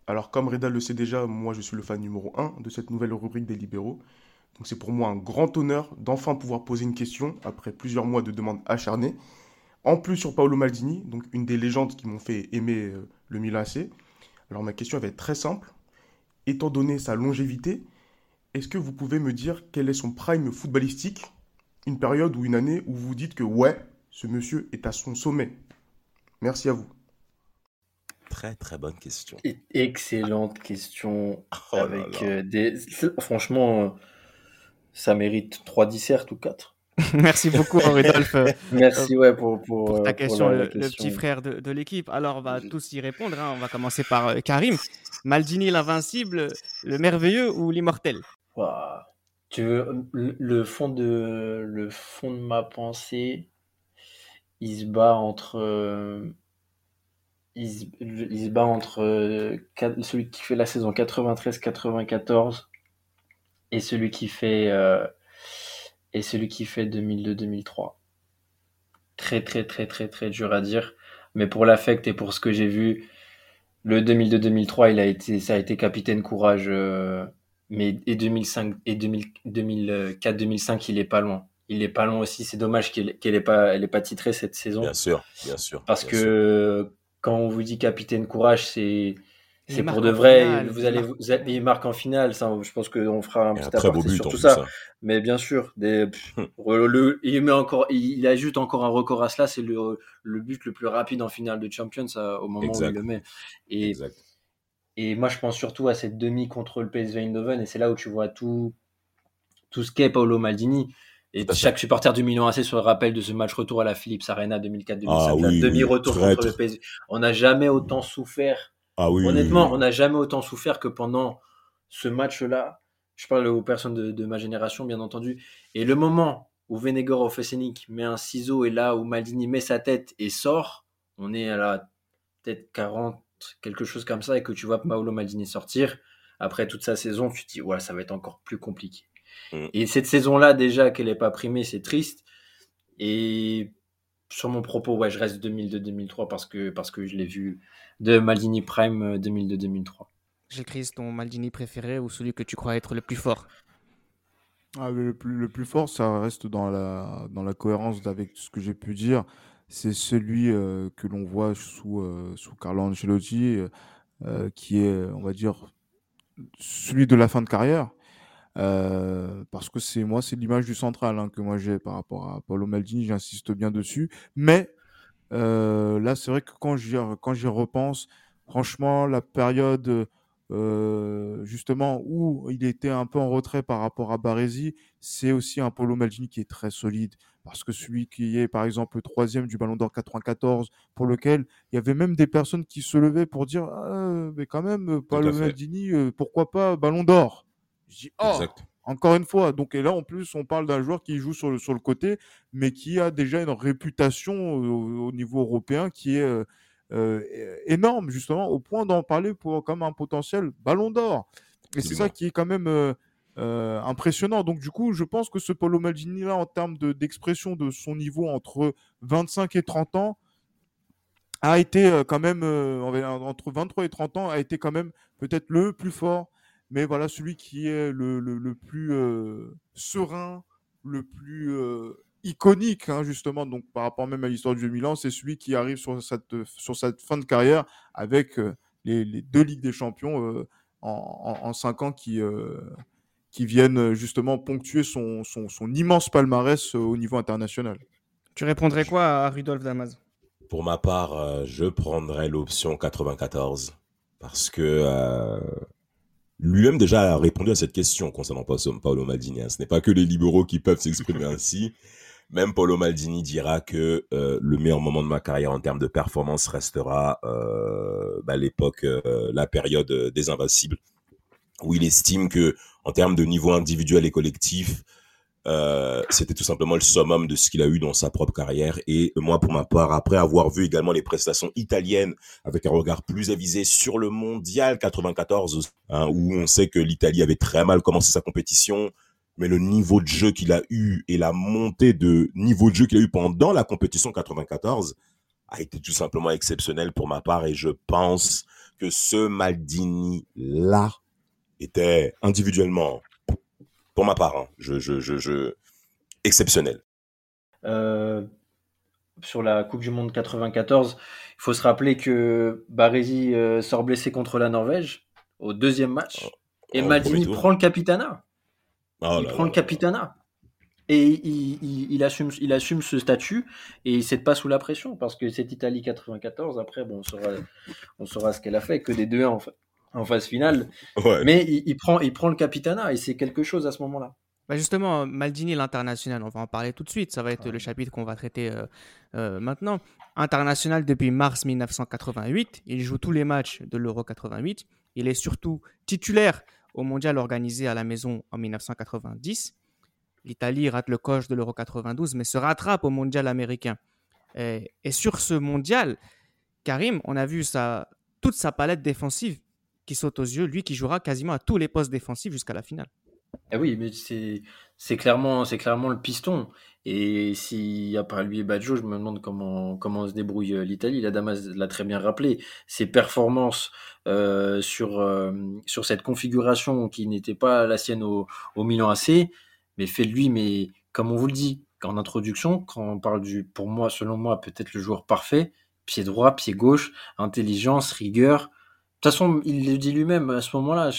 Alors comme Reda le sait déjà, moi je suis le fan numéro 1 de cette nouvelle rubrique des libéraux. Donc c'est pour moi un grand honneur d'enfin pouvoir poser une question après plusieurs mois de demandes acharnées. En plus sur Paolo Maldini, donc une des légendes qui m'ont fait aimer euh, le Milan AC. Alors ma question va être très simple. Étant donné sa longévité, est-ce que vous pouvez me dire quel est son prime footballistique une période ou une année où vous dites que ouais, ce monsieur est à son sommet Merci à vous. Très très bonne question. Excellente question. Oh avec là là. Euh, des... Franchement, euh, ça mérite 3 dissertes ou 4. Merci beaucoup, Rodolphe. Merci ouais, pour, pour, pour ta pour question, la- le, la le question. petit frère de, de l'équipe. Alors, on va tous y répondre. hein. On va commencer par euh, Karim. Maldini l'invincible, le merveilleux ou l'immortel? Ouah. Tu veux, le fond de, le fond de ma pensée, il se bat entre, il se, bat entre celui qui fait la saison 93-94 et celui qui fait, euh, et celui qui fait 2002-2003. Très, très, très, très, très dur à dire. Mais pour l'affect et pour ce que j'ai vu, le 2002-2003, il a été, ça a été capitaine courage. euh, mais et 2005 et 2000 2004-2005, il est pas loin. Il est pas loin aussi. C'est dommage qu'elle qu'elle ait pas, elle ait pas titré cette saison. Bien sûr, bien sûr. Parce bien que sûr. quand on vous dit capitaine courage, c'est c'est pour de vrai. finale, vous il allez, marque- vous allez- marque en finale. Ça, je pense qu'on fera un Et un petit très beau but sur tout ça. hein. Mais bien sûr, des, pff, le, il met encore, il, il ajoute encore un record à cela. C'est le, le but le plus rapide en finale de Champions ça, au moment où il le met. Et, Exact. Et moi, je pense surtout à cette demi contre le PSV Eindhoven. Et c'est là où tu vois tout, tout ce qu'est Paolo Maldini. Et fait. chaque supporter du Milan AC se rappelle de ce match retour à la Philips Arena 2004-2005, Ah la demi-retour oui, contre le PSV. On n'a jamais autant souffert Ah oui. Honnêtement, on n'a jamais autant souffert que pendant ce match-là. Je parle aux personnes de, de ma génération, bien entendu. Et le moment où Venegor Ofesenik met un ciseau et là où Maldini met sa tête et sort, on est à la peut-être 40, quelque chose comme ça, et que tu vois Paolo Maldini sortir. Après toute sa saison, tu te dis, ouais, ça va être encore plus compliqué. Mm. Et cette saison-là, déjà, qu'elle n'ait pas primée, c'est triste. Et sur mon propos, ouais, je reste 2002-2003 parce que, parce que je l'ai vu de Maldini Prime euh, 2002-2003. Gilles Christ, ton Maldini préféré ou celui que tu crois être le plus fort? Ah, le, plus, le plus fort, ça reste dans la, dans la cohérence avec ce que j'ai pu dire. C'est celui euh, que l'on voit sous, euh, sous Carlo Ancelotti, euh, euh, qui est, on va dire, celui de la fin de carrière. Parce que c'est moi, c'est l'image du central hein, que moi j'ai par rapport à Paolo Maldini, j'insiste bien dessus. Mais là, c'est vrai que quand j'y quand j'y repense, franchement, la période euh, justement où il était un peu en retrait par rapport à Baresi, c'est aussi un Paolo Maldini qui est très solide. Parce que celui qui est, par exemple, le troisième du Ballon d'Or 94, pour lequel il y avait même des personnes qui se levaient pour dire ah, mais quand même, Paolo fait. Maldini, euh, pourquoi pas Ballon d'Or? Je dis oh, Exact. encore une fois. Donc, et là, en plus, on parle d'un joueur qui joue sur le, sur le côté, mais qui a déjà une réputation au, au niveau européen qui est euh, énorme, justement, au point d'en parler pour comme un potentiel ballon d'or. Et c'est ça qui est quand même euh, euh, impressionnant. Donc, du coup, je pense que ce Paulo Maldini-là, en termes de- d'expression de son niveau entre 25 et 30 ans, a été quand même, entre 23 et 30 ans, a été quand même peut-être le plus fort, mais voilà, celui qui est le, le- le plus serein, le plus iconique, hein, justement, donc par rapport même à l'histoire du Milan, c'est celui qui arrive sur cette, sur cette fin de carrière avec euh, les, les deux Ligues des Champions euh, en, en, en cinq ans qui, euh, qui viennent euh, justement ponctuer son, son, son immense palmarès euh, au niveau international. Tu répondrais quoi à Rudolf Damas? Pour ma part, euh, je prendrais l'option 94 parce que euh, lui-même déjà a répondu à cette question concernant Pa- Paolo Maldini. hein. Ce n'est pas que les libéraux qui peuvent s'exprimer ainsi. Même Paolo Maldini dira que euh, le meilleur moment de ma carrière en termes de performance restera euh, bah, l'époque, euh, la période des Invincibles, où il estime que en termes de niveau individuel et collectif, c'était tout simplement le summum de ce qu'il a eu dans sa propre carrière. Et moi, pour ma part, après avoir vu également les prestations italiennes avec un regard plus avisé sur le mondial 94, hein, où on sait que l'Italie avait très mal commencé sa compétition, mais le niveau de jeu qu'il a eu et la montée de niveau de jeu qu'il a eu pendant la compétition 94 a été tout simplement exceptionnel pour ma part. Et je pense que ce Maldini-là était individuellement, pour ma part, hein, je, je, je, je, exceptionnel. Euh, sur la Coupe du Monde 94, il faut se rappeler que Baresi euh, sort blessé contre la Norvège au deuxième match. Et Oh, Maldini premier tour. prend le capitanat. Oh il là prend là le capitanat. Et il, il- il assume, il assume ce statut et il ne cède pas sous la pression parce que cette Italie 94, après, bon, on, saura, on saura ce qu'elle a fait, que des 2-1 en, fa- en phase finale. Ouais. Mais il, il prend, il prend le capitanat et c'est quelque chose à ce moment-là. Bah justement, Maldini, l'international, on va en parler tout de suite. Ça va être le chapitre qu'on va traiter euh, euh, maintenant. International depuis mars 1988. Il joue tous les matchs de l'Euro 88. Il est surtout titulaire au mondial organisé à la maison en 1990. L'Italie rate le coche de l'Euro 92, mais se rattrape au mondial américain. Et, sur ce mondial, Karim, on a vu toute sa palette défensive qui saute aux yeux. Lui qui jouera quasiment à tous les postes défensifs jusqu'à la finale. Ah oui, mais c'est clairement, clairement le piston. Et s'il n'y a pas lui et Baggio, je me demande comment, comment se débrouille euh, l'Italie. La Damas l'a très bien rappelé. Ses performances euh, sur, euh, sur cette configuration qui n'était pas la sienne au, au Milan AC, mais fait lui, mais comme on vous le dit en introduction, quand on parle du, pour moi, selon moi, peut-être le joueur parfait, pied droit, pied gauche, intelligence, rigueur. De toute façon, il le dit lui-même à ce moment-là.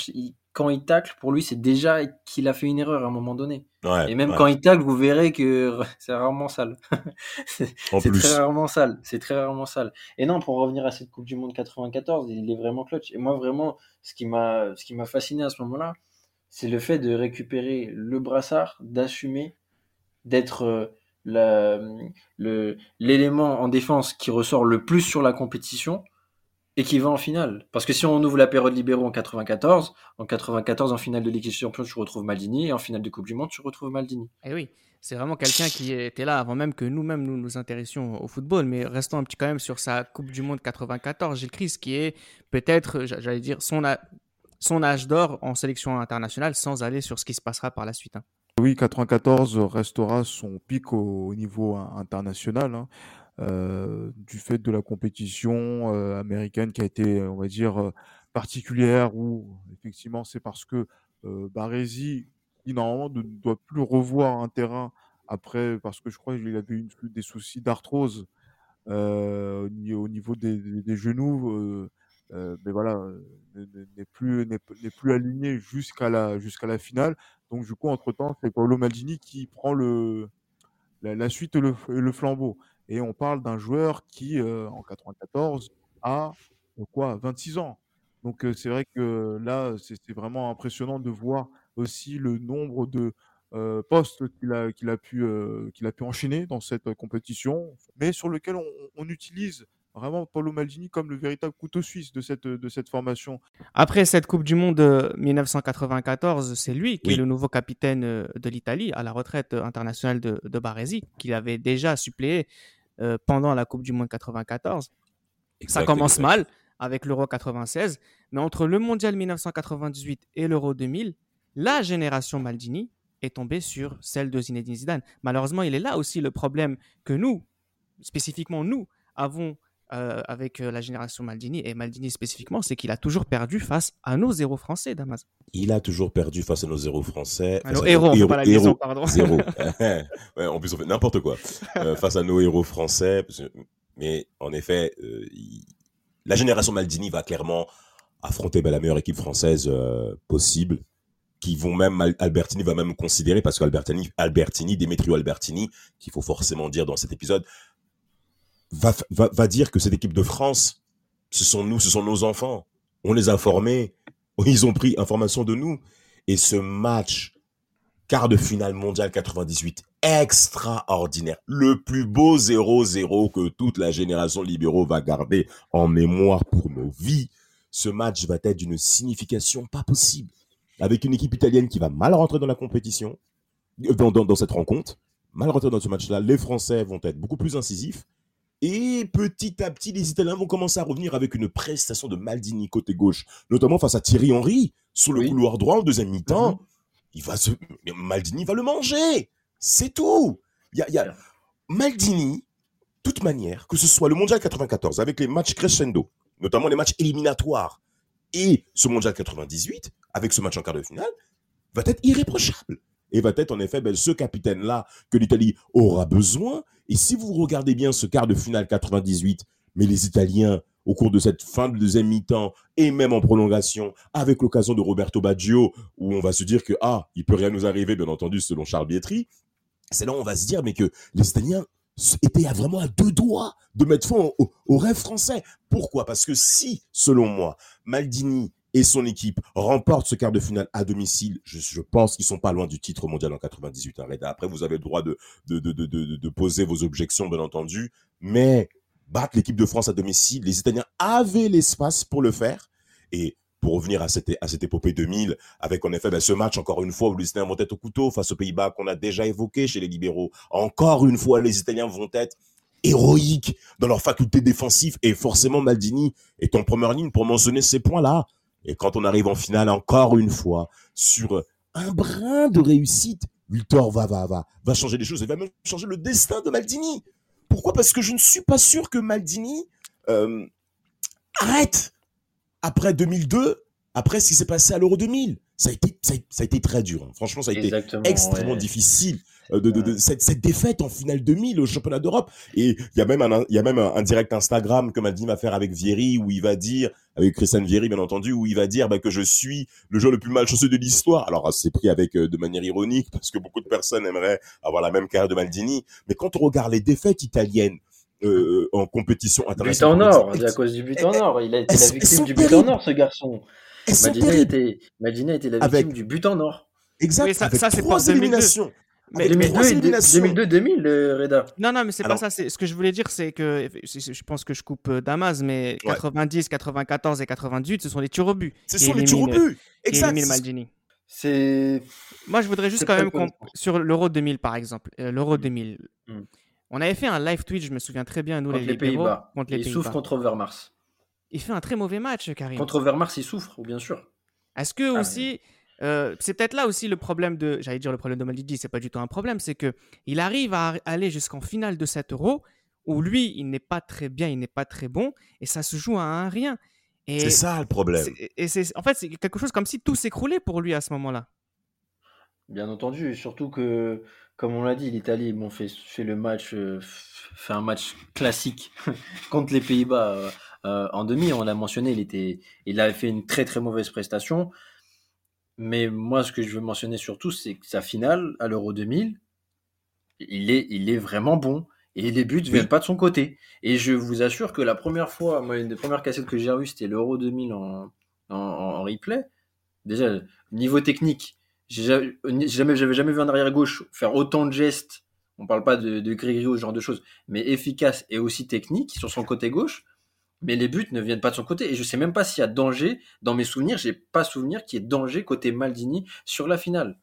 Quand il tacle, pour lui, c'est déjà qu'il a fait une erreur à un moment donné. et même quand il tacle, vous verrez que c'est rarement sale. c'est très rarement sale. C'est très rarement sale. Et non, pour revenir à cette Coupe du Monde 94, il est vraiment clutch. Et moi, vraiment, ce qui m'a, ce qui m'a fasciné à ce moment-là, c'est le fait de récupérer le brassard, d'assumer, d'être euh, l'élément en défense qui ressort le plus sur la compétition et qui va en finale. Parce que si on ouvre la période libéraux en 94, en 94, en finale de Ligue des Champions, tu retrouves Maldini, et en finale de Coupe du Monde, tu retrouves Maldini. Et eh oui, c'est vraiment quelqu'un qui était là avant même que nous-mêmes nous nous intéressions au football. Mais restons un petit quand même sur sa Coupe du Monde 94, Gilles Christ, qui est peut-être, j'allais dire, son, son âge d'or en sélection internationale, sans aller sur ce qui se passera par la suite. Hein. Oui, 94 restera son pic au, niveau international, hein, euh, du fait de la compétition euh, américaine qui a été, on va dire, euh, particulière, où effectivement c'est parce que Baresi, qui normalement ne doit plus revoir un terrain après, parce que je crois qu'il avait eu des soucis d'arthrose au niveau des, genoux, mais voilà, n'est plus, n'est plus aligné jusqu'à la, jusqu'à la finale. Donc, du coup, entre-temps, c'est Paolo Maldini qui prend le, la, suite et le, flambeau. Et on parle d'un joueur qui, euh, en 94, a euh, quoi 26 ans. Donc, euh, c'est vrai que là, c'est vraiment impressionnant de voir aussi le nombre de postes qu'il a, qu'il a, pu, qu'il a pu enchaîner dans cette compétition, mais sur lequel on, on utilise vraiment Paulo Maldini comme le véritable couteau suisse de cette, de cette formation. Après cette Coupe du Monde 1994, c'est lui qui est le nouveau capitaine de l'Italie à la retraite internationale de, de Baresi, qu'il avait déjà suppléé euh, pendant la Coupe du Monde 94. Ça commence mal avec l'Euro 96, mais entre le Mondial 1998 et l'Euro 2000, la génération Maldini est tombée sur celle de Zinedine Zidane. Malheureusement, il est là aussi le problème que nous, spécifiquement nous, avons euh, avec euh, la génération Maldini, et Maldini spécifiquement, c'est qu'il a toujours perdu face à nos héros français, Damas. Il a toujours perdu face à nos héros français. nos héros, héros, pas la liaison, pardon. Zéro. en plus, on fait n'importe quoi. Euh, face à nos héros français. Mais en effet, la génération Maldini va clairement affronter ben, la meilleure équipe française possible qui vont même Albertini va même considérer parce qu'Albertini Albertini Demetrio Albertini qu'il faut forcément dire dans cet épisode va, dire que cette équipe de France, ce sont nous, ce sont nos enfants. On les a formés, ils ont pris information de nous. Et ce match, quart de finale mondial 98, extraordinaire. Le plus beau 0-0 que toute la génération libéraux va garder en mémoire pour nos vies. Ce match va être d'une signification pas possible. Avec une équipe italienne qui va mal rentrer dans la compétition, dans, dans cette rencontre, mal rentrer dans ce match-là. Les Français vont être beaucoup plus incisifs. Et petit à petit, les Italiens vont commencer à revenir avec une prestation de Maldini côté gauche, notamment face à Thierry Henry sur le couloir droit en deuxième mi-temps. Mhm. Il va se... Maldini va le manger. C'est tout. Il y a, Maldini, toute manière, que ce soit le Mondial 94 avec les matchs crescendo, notamment les matchs éliminatoires, et ce Mondial 98 avec ce match en quart de finale, va être irréprochable et va être en effet ben, ce capitaine-là que l'Italie aura besoin. Et si vous regardez bien ce quart de finale 98, mais les Italiens, au cours de cette fin de deuxième mi-temps et même en prolongation, avec l'occasion de Roberto Baggio, où on va se dire que, ah, il peut rien nous arriver, bien entendu, selon Charles Bietri, c'est là où on va se dire, mais que les Italiens étaient vraiment à deux doigts de mettre fin au rêve français. Pourquoi? Parce que si, selon moi, Maldini et son équipe remporte ce quart de finale à domicile, je, pense qu'ils sont pas loin du titre mondial en 98. Hein, Après, vous avez le droit de, poser vos objections, bien entendu, mais battre l'équipe de France à domicile, les Italiens avaient l'espace pour le faire. Et pour revenir à cette, à cette épopée 2000, avec en effet ben, ce match, encore une fois, où les Italiens vont être au couteau face aux Pays-Bas qu'on a déjà évoqué chez les libéraux. Encore une fois, les Italiens vont être héroïques dans leur faculté défensive et forcément Maldini est en première ligne pour mentionner ces points-là. Et quand on arrive en finale, encore une fois, sur un brin de réussite, Victor va, va, va, va changer les choses et va même changer le destin de Maldini. Pourquoi? Parce que je ne suis pas sûr que Maldini euh, arrête après 2002, après ce qui s'est passé à l'Euro 2000. ça a été, ça a, été très dur. Hein. Franchement, ça a été extrêmement difficile euh, de, de, de cette, cette, défaite en finale 2000 au championnat d'Europe. Et il y a même un, il y a même un, direct Instagram que Maldini va faire avec Vieri où il va dire, avec Christian Vieri bien entendu, où il va dire bah, que je suis le joueur le plus malchanceux de l'histoire. Alors c'est pris avec euh, de manière ironique parce que beaucoup de personnes aimeraient avoir la même carrière de Maldini. Mais quand on regarde les défaites italiennes euh, en compétition internationale, but en or, c'est à cause du but en or. Il a été la victime du but en or, ce garçon. Madina était, Madina était la victime du but en or. Exact. ça, ça c'est pas éliminations. Mais 2002-2000, euh, Reda. Non, non, mais c'est pas ça. Ce que je voulais dire, c'est que je pense que je coupe euh, Damas, mais 90, 94 et 98, ce sont les tirs au but. Ce sont les tirs au but. Exact. Maldini. C'est. Moi, je voudrais juste quand même sur l'Euro 2000, par exemple. Euh, L'Euro 2000. Mm. Mm. On avait fait un live Twitch, je me souviens très bien, nous, contre les, Pays-Bas. Contre les il souffre contre Overmars. Il fait un très mauvais match, Karim. Contre Overmars, il souffre, bien sûr. Est-ce que ah, aussi, euh, c'est peut-être là aussi le problème de, j'allais dire le problème de Maldini, c'est pas du tout un problème, c'est que il arrive à aller jusqu'en finale de 7 euros où lui, il n'est pas très bien, il n'est pas très bon, et ça se joue à un rien. C'est ça le problème. Et c'est, en fait, c'est quelque chose comme si tout s'écroulait pour lui à ce moment-là. Bien entendu, surtout que, comme on l'a dit, l'Italie bon, fait, fait le match, euh, fait un match classique contre les Pays-Bas. Euh, en demi, on l'a mentionné, il, était, il avait fait une très très mauvaise prestation. Mais moi, ce que je veux mentionner surtout, c'est que sa finale à l'Euro 2000, il est, il est vraiment bon. Et les buts ne viennent pas de son côté. Et je vous assure que la première fois, moi, une des premières cassettes que j'ai revues, c'était l'Euro 2000 en, en, replay. Déjà, niveau technique, jamais, j'avais jamais vu un arrière-gauche faire autant de gestes. On parle pas de, de gris ce genre de choses, mais efficace et aussi technique sur son côté gauche mais les buts ne viennent pas de son côté. Et je sais même pas s'il y a danger. Dans mes souvenirs, j'ai pas souvenir qu'il y ait danger côté Maldini sur la finale.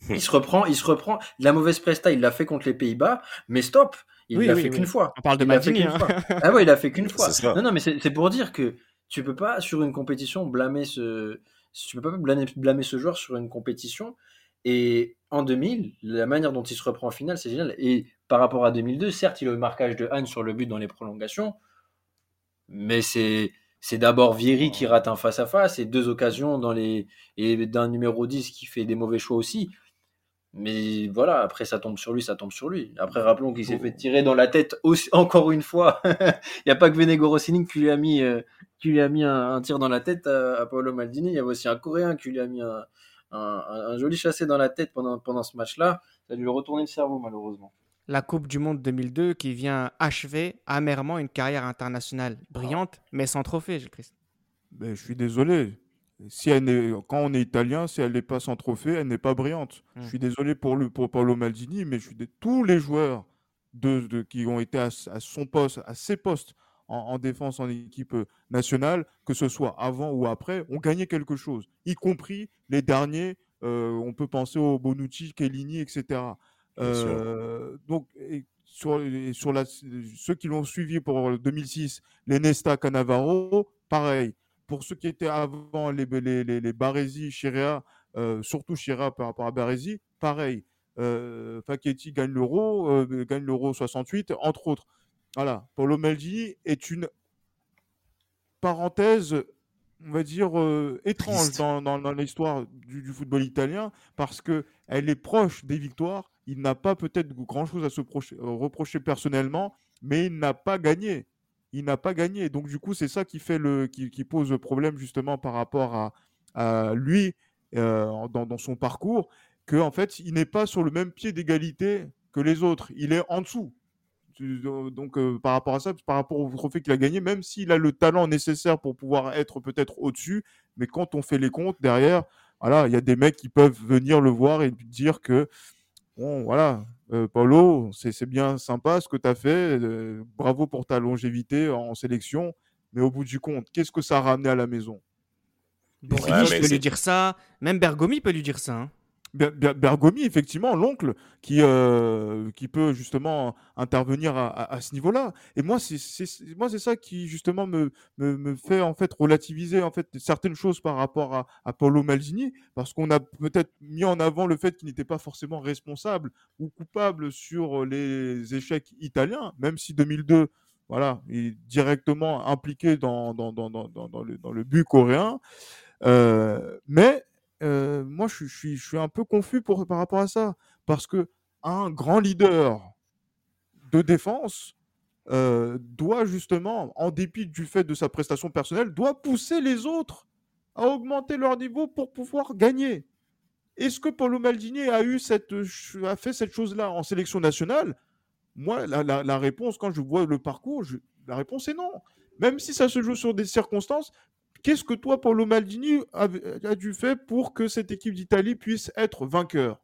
Il se reprend, il se reprend. La mauvaise presta, il l'a fait contre les Pays-Bas, mais stop. Il l'a fait qu'une fois. On parle de Maldini. Hein. Ah ouais, il a fait qu'une fois. Non, non, mais c'est pour dire que tu peux pas, sur une compétition, blâmer ce, tu peux pas blâmer, blâmer ce joueur sur une compétition. Et en 2000, la manière dont il se reprend en finale, c'est génial. Et par rapport à 2002, certes, il a eu le marquage de Han sur le but dans les prolongations, mais c'est c'est d'abord Vieri qui rate un face-à-face et deux occasions dans les et d'un numéro 10 qui fait des mauvais choix aussi. Mais voilà, après ça tombe sur lui, ça tombe sur lui. Après rappelons qu'il s'est fait tirer dans la tête aussi, encore une fois. Il n'y a pas que Venego Rossini qui lui a mis euh, qui lui a mis un, tir dans la tête à, Paolo Maldini. Il y avait aussi un Coréen qui lui a mis un, un, un joli chassé dans la tête pendant pendant ce match-là. Ça a lui retourner le cerveau malheureusement la Coupe du Monde 2002 qui vient achever amèrement une carrière internationale brillante, mais sans trophée, Gilles Christ. Ben, je suis désolé. Si elle est, quand on est italien, si elle n'est pas sans trophée, elle n'est pas brillante. Je hmm. suis désolé pour, le, pour Paolo Maldini, mais je suis tous les joueurs de, qui ont été à, son poste, à ses postes en, défense en équipe nationale, que ce soit avant ou après, ont gagné quelque chose, y compris les derniers. Euh, on peut penser au Bonucci, Kellini, etc. Euh, donc, sur, sur la, ceux qui l'ont suivi pour 2006, les Nesta Canavaro, pareil. Pour ceux qui étaient avant les, les, les, les Baresi, Chirea, euh, surtout Chirea par rapport à Baresi, pareil. Euh, Facchetti gagne l'euro, euh, gagne l'euro 68, entre autres. Voilà, Paulo Maldini est une parenthèse, on va dire, étrange dans, dans, dans l'histoire du, du, football italien parce que elle est proche des victoires, il n'a pas peut-être grand-chose à se euh, reprocher personnellement, mais il n'a pas gagné. Il n'a pas gagné. Donc du coup, c'est ça qui fait le, pose problème justement par rapport à, lui euh, dans, son parcours, que en fait, il n'est pas sur le même pied d'égalité que les autres. Il est en dessous. Donc euh, par rapport à ça, par rapport au trophée qu'il a gagné, même s'il a le talent nécessaire pour pouvoir être peut-être au-dessus, mais quand on fait les comptes derrière, voilà, il y a des mecs qui peuvent venir le voir et dire que bon, voilà, euh, Paulo, c'est bien sympa ce que tu as fait. Euh, bravo pour ta longévité en sélection. Mais au bout du compte, qu'est-ce que ça a ramené à la maison? Boris peut lui dire ça. Même Bergomi peut lui dire ça. Hein. Bergomi, effectivement, l'oncle, qui, euh, qui peut justement intervenir à, ce niveau-là. Et moi, c'est ça qui justement me, me, fait en fait relativiser en fait certaines choses par rapport à, Paolo Maldini, parce qu'on a peut-être mis en avant le fait qu'il n'était pas forcément responsable ou coupable sur les échecs italiens, même si 2002 voilà, il est directement impliqué dans, dans, dans, dans, le, dans le but coréen. Euh, mais euh, moi, je, suis, un peu confus par rapport à ça. Parce que un grand leader de défense euh, doit justement, en dépit du fait de sa prestation personnelle, doit pousser les autres à augmenter leur niveau pour pouvoir gagner. Est-ce que Paulo Maldini a, eu cette, a fait cette chose-là en sélection nationale? Moi, la, réponse, quand je vois le parcours, la réponse est non. Même si ça se joue sur des circonstances, qu'est-ce que toi, Paulo Maldini, a, a dû faire pour que cette équipe d'Italie puisse être vainqueur?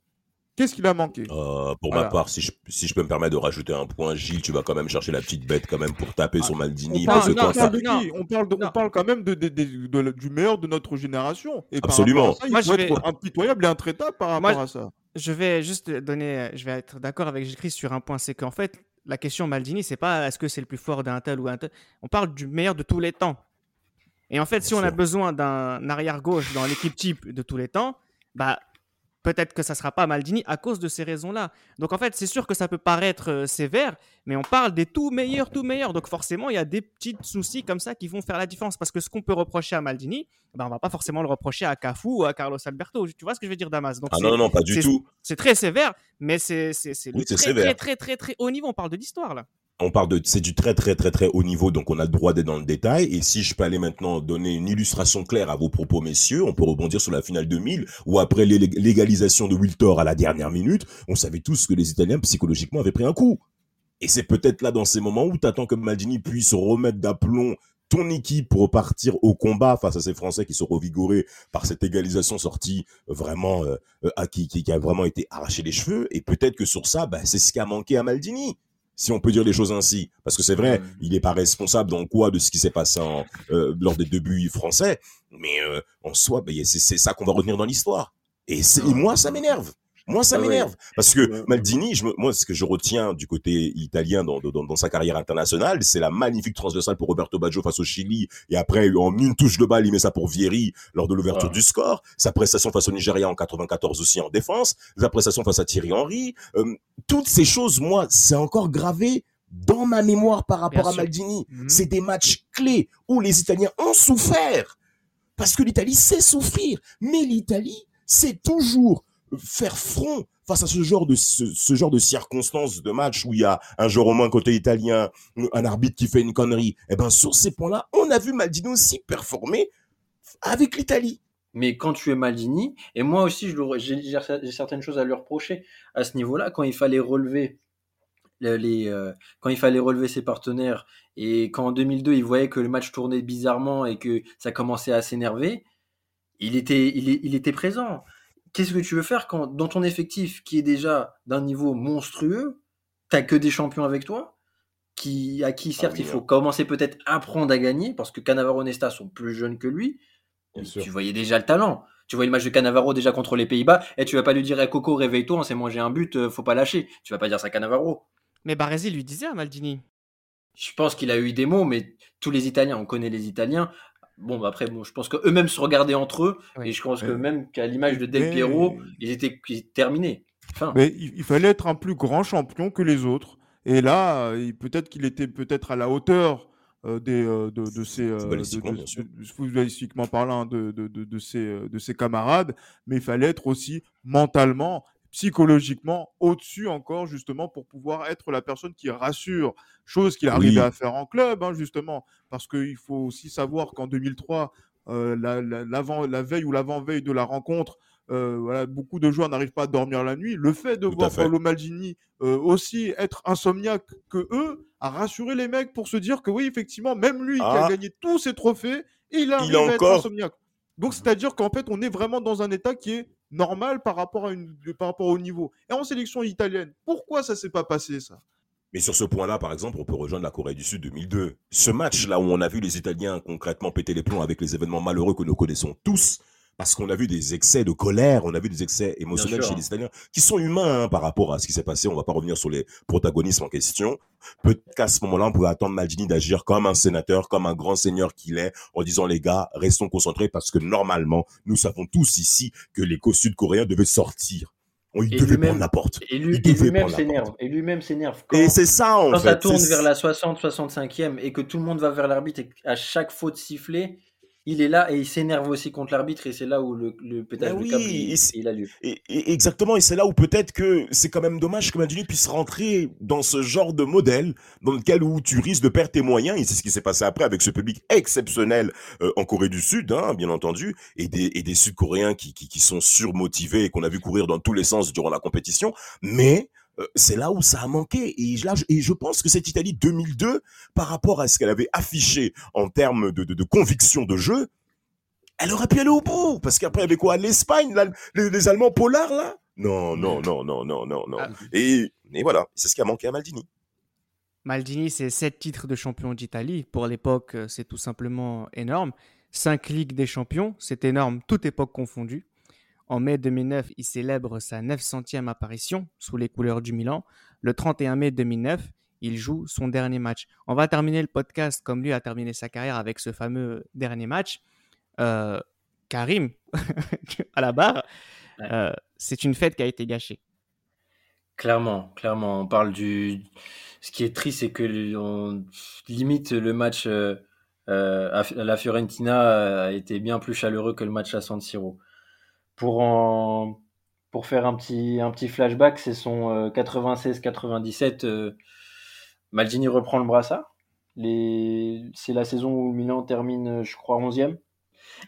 Qu'est-ce qu'il a manqué? Euh, Pour ma part, si je, si je peux me permettre de rajouter un point, Gilles, tu vas quand même chercher la petite bête quand même pour taper sur Maldini. On parle, on, parle on, parle quand même de, du meilleur de notre génération. Et Absolument. Ça, il Moi, faut je être vais... impitoyable et intraitable par rapport à ça. Je vais juste donner, je vais être d'accord avec Gilles sur un point, c'est qu'en fait, la question Maldini, c'est pas est-ce que c'est le plus fort d'un tel ou un tel. On parle du meilleur de tous les temps. Et en fait, si on a besoin d'un arrière gauche dans l'équipe type de tous les temps, bah peut-être que ça ne sera pas Maldini à cause de ces raisons-là. Donc en fait, c'est sûr que ça peut paraître euh, sévère, mais on parle des tout meilleurs, tout meilleurs. Donc forcément, il y a des petits soucis comme ça qui vont faire la différence. Parce que ce qu'on peut reprocher à Maldini, ben, on va pas forcément le reprocher à Cafu ou à Carlos Alberto. Tu vois ce que je veux dire, Damas? Donc, Ah non, non, pas du tout. C'est très sévère, mais c'est oui, très, très, très, très, très haut niveau. On parle de l'histoire là on parle de c'est du très très très très haut niveau donc on a le droit d'être dans le détail. Et si je peux aller maintenant donner une illustration claire à vos propos messieurs on peut rebondir sur la finale 2000 où après l'égalisation de Wiltor à la dernière minute on savait tous que les Italiens psychologiquement avaient pris un coup. Et c'est peut-être là dans ces moments où tu attends que Maldini puisse remettre d'aplomb ton équipe pour repartir au combat face à ces Français qui sont revigorés par cette égalisation sortie vraiment euh, euh qui, qui, a vraiment été arraché les cheveux. Et peut-être que sur ça bah, c'est ce qui a manqué à Maldini si on peut dire les choses ainsi. Parce que c'est vrai, il n'est pas responsable dans quoi de ce qui s'est passé euh, lors des débuts français, mais euh, en soi, bah, c'est ça qu'on va retenir dans l'histoire. Et, et moi, ça m'énerve. Moi, ça ah m'énerve. Parce que Maldini, je moi, ce que je retiens du côté italien dans, dans, dans sa carrière internationale, c'est la magnifique transversale pour Roberto Baggio face au Chili. Et après, en une touche de balle, il met ça pour Vieri lors de l'ouverture du score. Sa prestation face au Nigeria en 94 aussi en défense. Sa prestation face à Thierry Henry. Euh, toutes ces choses, moi, c'est encore gravé dans ma mémoire par rapport à Maldini. Mhm. C'est des matchs clés où les Italiens ont souffert. Parce que l'Italie sait souffrir. Mais l'Italie, c'est toujours faire front face à ce genre de ce, genre de circonstances de match où il y a un joueur au moins côté italien, un arbitre qui fait une connerie. Eh ben sur ces points-là, on a vu Maldini aussi performer avec l'Italie. Mais quand tu es Maldini, et moi aussi j'ai certaines choses à lui reprocher à ce niveau-là, quand il fallait relever les, euh, quand il fallait relever ses partenaires et quand en 2002 il voyait que le match tournait bizarrement et que ça commençait à s'énerver, il était, il, il était présent qu'est-ce que tu veux faire quand dans ton effectif qui est déjà d'un niveau monstrueux, t'as que des champions avec toi qui, à qui certes ah il faut hein. commencer peut-être à apprendre à gagner parce que Cannavaro et Nesta sont plus jeunes que lui. tu voyais déjà le talent. Tu vois le match de Cannavaro déjà contre les Pays-Bas et tu vas pas lui dire hey, Coco réveille-toi, on s'est mangé un but, euh, faut pas lâcher. Tu vas pas dire ça à Cannavaro. Mais Baresi lui disait à Maldini. Je pense qu'il a eu des mots, mais tous les Italiens, on connaît les Italiens, Bon, bah après, bon, je pense qu'eux-mêmes se regardaient entre eux, et je pense que même qu'à l'image de Del Piero, ils étaient terminés. Mais il, fallait être un plus grand champion que les autres. Et là, peut-être qu'il était peut-être à la hauteur euh, des, euh, de, de, ses, footballistiquement parlant, de, de, de, ses, de ses camarades, mais il fallait être aussi mentalement psychologiquement au-dessus encore, justement, pour pouvoir être la personne qui rassure, chose qu'il arrivait à faire en club, hein, justement, parce qu'il faut aussi savoir qu'en 2003, euh, la, la, veille ou l'avant-veille de la rencontre, euh, voilà, beaucoup de joueurs n'arrivent pas à dormir la nuit. Le fait de voir Paolo Maldini euh, aussi être insomniaque que eux, a rassuré les mecs pour se dire que oui, effectivement, même lui qui a ah. gagné tous ses trophées, il a il être insomniaque. Donc, c'est-à-dire qu'en fait, on est vraiment dans un état qui est normal par rapport, à une, par rapport au niveau. Et en sélection italienne, pourquoi ça s'est pas passé, ça? Mais sur ce point-là, par exemple, on peut rejoindre la Corée du Sud 2002. Ce match-là où on a vu les Italiens concrètement péter les plombs avec les événements malheureux que nous connaissons tous, parce qu'on a vu des excès de colère, on a vu des excès émotionnels chez les Italiens, qui sont humains hein, par rapport à ce qui s'est passé. On va pas revenir sur les protagonistes en question. Peut-être qu'à ce moment-là, on pouvait attendre Maldini d'agir comme un sénateur, comme un grand seigneur qu'il est, en disant les gars, restons concentrés parce que normalement, nous savons tous ici que les Sud-Coréens devaient sortir. On, il devait prendre la porte. Et lui-même s'énerve. Et lui-même s'énerve. Et c'est ça, en quand fait. ça tourne vers la 60, 65e et que tout le monde va vers l'arbitre et à chaque faute sifflée, il est là et il s'énerve aussi contre l'arbitre et c'est là où le, le pétage Ben oui, câble, il, il a lieu. Et, et- exactement, et c'est là où peut-être que c'est quand même dommage que Maldini puisse rentrer dans ce genre de modèle dans lequel où tu risques de perdre tes moyens, et c'est ce qui s'est passé après avec ce public exceptionnel euh, en Corée du Sud, hein, bien entendu, et des, et des Sud-Coréens qui, qui, qui sont surmotivés et qu'on a vu courir dans tous les sens durant la compétition, mais c'est là où ça a manqué. Et, là, je- et je pense que cette Italie 2002, par rapport à ce qu'elle avait affiché en termes de, de, de conviction de jeu, elle aurait pu aller au bout. Parce qu'après, il y avait quoi? L'Espagne, les Allemands polars, là? Non, non, non, non, non, non, non. Ah. Et, et voilà, c'est ce qui a manqué à Maldini. Maldini, c'est 7 titres de champion d'Italie. Pour l'époque, euh, c'est tout simplement énorme. 5 Ligues des champions, c'est énorme, toute époque confondue. En mai 2009, il célèbre sa 900e apparition sous les couleurs du Milan. Le 31 mai 2009, il joue son dernier match. On va terminer le podcast comme lui a terminé sa carrière avec ce fameux dernier match. Euh, Karim, à la barre, Ouais. euh, c'est une fête qui a été gâchée. Clairement, clairement, on parle du. Ce qui est triste, c'est que on limite le match euh, à la Fiorentina a été bien plus chaleureux que le match à San Siro. Pour en pour faire un petit un petit flashback, c'est son euh, 96-97. euh, Maldini reprend le brassard. Les... C'est la saison où Milan termine, euh, je crois, 11e.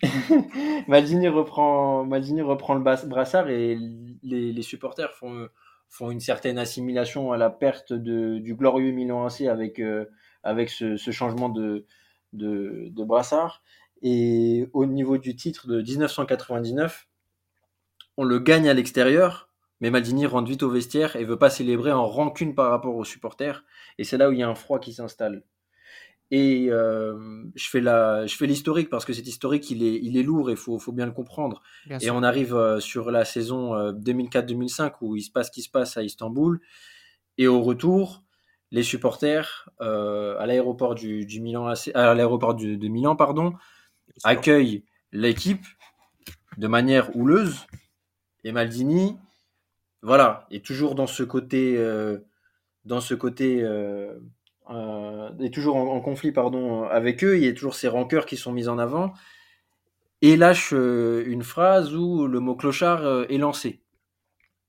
Maldini reprend, Maldini reprend le brassard et les, les supporters font, font une certaine assimilation à la perte de, du glorieux Milan AC avec, euh, avec ce, ce changement de, de, de brassard. Et au niveau du titre de 1999, on le gagne à l'extérieur, mais Maldini rentre vite au vestiaire et veut pas célébrer en rancune par rapport aux supporters. Et c'est là où il y a un froid qui s'installe. Et euh, je fais la, je fais l'historique parce que cet historique il est, il est lourd et faut, faut bien le comprendre. Bien Et sûr. on arrive euh, sur la saison euh, 2004-2005 où il se passe ce qui se passe à Istanbul. Et au retour, les supporters euh, à l'aéroport du, du Milan, à l'aéroport de Milan, pardon, accueillent l'équipe de manière houleuse. Et Maldini, voilà, est toujours dans ce côté, euh, dans ce côté, euh, euh, est toujours en, conflit, pardon, avec eux. Il y a toujours ces rancœurs qui sont mises en avant et lâche une phrase où le mot clochard est lancé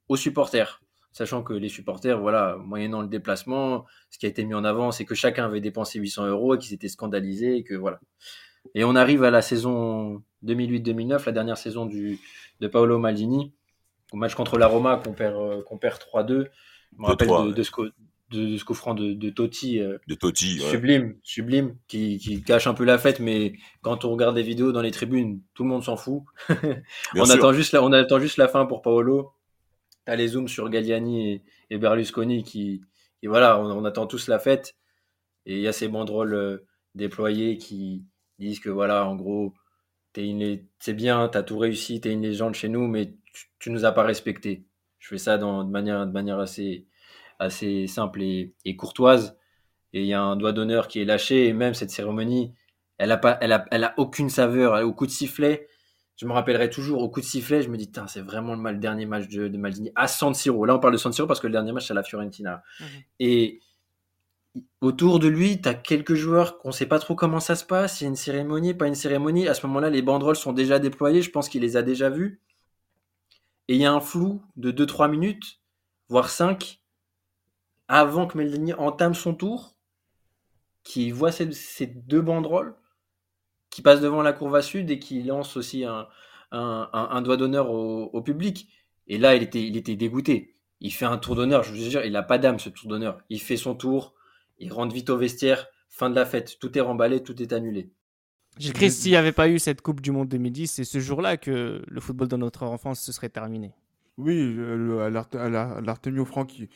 aux supporters. Sachant que les supporters, voilà, moyennant le déplacement, ce qui a été mis en avant, c'est que chacun avait dépensé 800 euros et qu'ils étaient scandalisés et que voilà. Et on arrive à la saison 2008-2009, la dernière saison du, de Paolo Maldini, au match contre la Roma qu'on perd, euh, qu'on perd 3-2. Je me rappelle 2-3, de, ouais. de ce de, de ce coup franc de, de Totti, euh, De Totti. ouais. sublime, sublime, qui, qui cache un peu la fête, mais quand on regarde les vidéos dans les tribunes, tout le monde s'en fout. On, sûr. attend juste la, on attend juste la fin pour Paolo. T'as les zooms sur Galliani et, et Berlusconi qui, et voilà, on, on attend tous la fête. Et il y a ces banderoles euh, déployées qui disent que voilà, en gros, c'est bien, t'as tout réussi, t'es une légende chez nous, mais tu, tu nous as pas respecté. Je fais ça dans, de manière, de manière assez, assez simple et, et courtoise. Et il y a un doigt d'honneur qui est lâché. Et même cette cérémonie, elle a pas, elle a, elle a aucune saveur. Au coup de sifflet, je me rappellerai toujours au coup de sifflet, je me dis, c'est vraiment le, mal, le dernier match de, de Maldini à San Siro. Là, on parle de San Siro parce que le dernier match, c'est à la Fiorentina. Mhm. Et autour de lui, tu as quelques joueurs qu'on sait pas trop comment ça se passe. Il y a une cérémonie, pas une cérémonie. À ce moment-là, les banderoles sont déjà déployées. Je pense qu'il les a déjà vues. Et il y a un flou de 2-3 minutes, voire 5, avant que Maldini entame son tour, qui voit ces, ces deux banderoles, qui passe devant la courbe à sud et qui lance aussi un, un, doigt d'honneur au, au public. Et là, il était, il était dégoûté. Il fait un tour d'honneur, je vous jure, il n'a pas d'âme ce tour d'honneur. Il fait son tour, il rentre vite au vestiaire, fin de la fête. Tout est remballé, tout est annulé. J'ai cru que s'il n'y avait pas eu cette Coupe du Monde 2010, c'est ce jour-là que le football de notre enfance se serait terminé. Oui, le- à l'Arte- à la- à l'Artemio Franchi.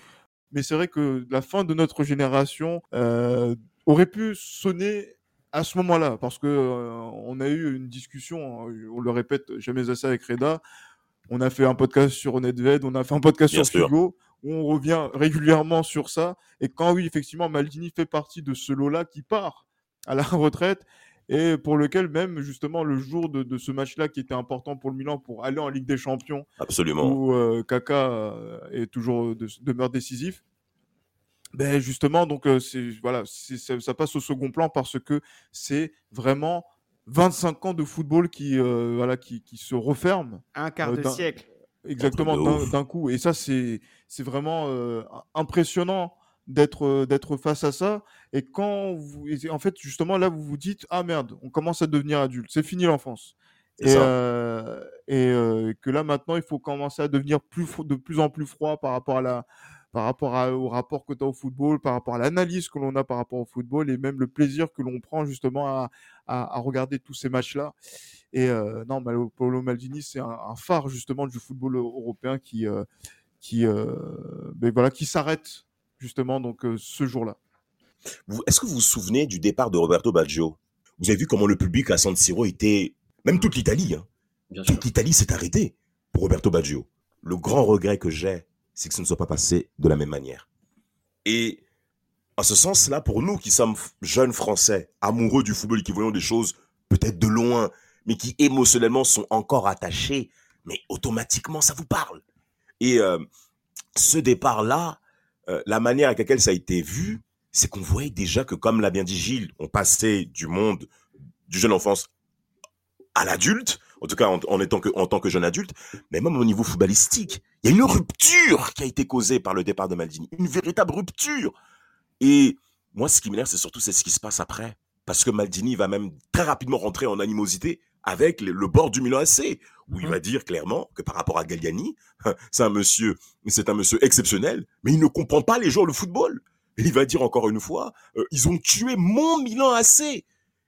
Mais c'est vrai que la fin de notre génération euh, aurait pu sonner à ce moment-là, parce que euh, on a eu une discussion, euh, on le répète jamais assez avec Reda. On a fait un podcast sur Nedved, on a fait un podcast Bien sur où on revient régulièrement sur ça. Et quand oui, effectivement, Maldini fait partie de ce lot-là qui part à la retraite et pour lequel même justement le jour de, de ce match-là qui était important pour le Milan pour aller en Ligue des Champions, Absolument. où euh, Kaka euh, est toujours de- demeure décisif. Ben justement, donc euh, voilà, ça passe au second plan parce que c'est vraiment 25 ans de football qui, voilà, qui, qui se referment. Un quart de siècle. Exactement, d'un coup. Et ça, c'est vraiment impressionnant d'être d'être face à ça et quand vous en fait justement là vous vous dites ah merde on commence à devenir adulte c'est fini l'enfance et, euh, et euh, que là maintenant il faut commencer à devenir plus de plus en plus froid par rapport à la par rapport au rapport que tu as au football par rapport à l'analyse que l'on a par rapport au football et même le plaisir que l'on prend justement à, à, regarder tous ces matchs là et euh, non Paolo Maldini c'est un, un, phare justement du football européen qui qui ben voilà qui s'arrête justement donc euh, ce jour-là. Est-ce que vous vous souvenez du départ de Roberto Baggio? Vous avez vu comment le public à San Siro était, même toute l'Italie, hein. toute l'Italie s'est arrêtée pour Roberto Baggio. Le grand regret que j'ai, c'est que ce ne soit pas passé de la même manière. Et en ce sens-là, pour nous qui sommes jeunes Français, amoureux du football qui voyons des choses peut-être de loin, mais qui émotionnellement sont encore attachés, mais automatiquement ça vous parle. Et euh, ce départ-là, euh, la manière avec laquelle ça a été vu, c'est qu'on voyait déjà que, comme l'a bien dit Gilles, on passait du monde du jeune enfance à l'adulte, en tout cas en, étant que, en tant que jeune adulte, mais même au niveau footballistique, il y a une rupture qui a été causée par le départ de Maldini, une véritable rupture. Et moi, ce qui m'énerve, c'est surtout c'est ce qui se passe après, parce que Maldini va même très rapidement rentrer en animosité avec le, bord du Milan AC, où il mmh. va dire clairement que par rapport à Galliani, c'est un monsieur, c'est un monsieur exceptionnel, mais il ne comprend pas les joueurs de football. Et il va dire encore une fois, euh, ils ont tué mon Milan AC.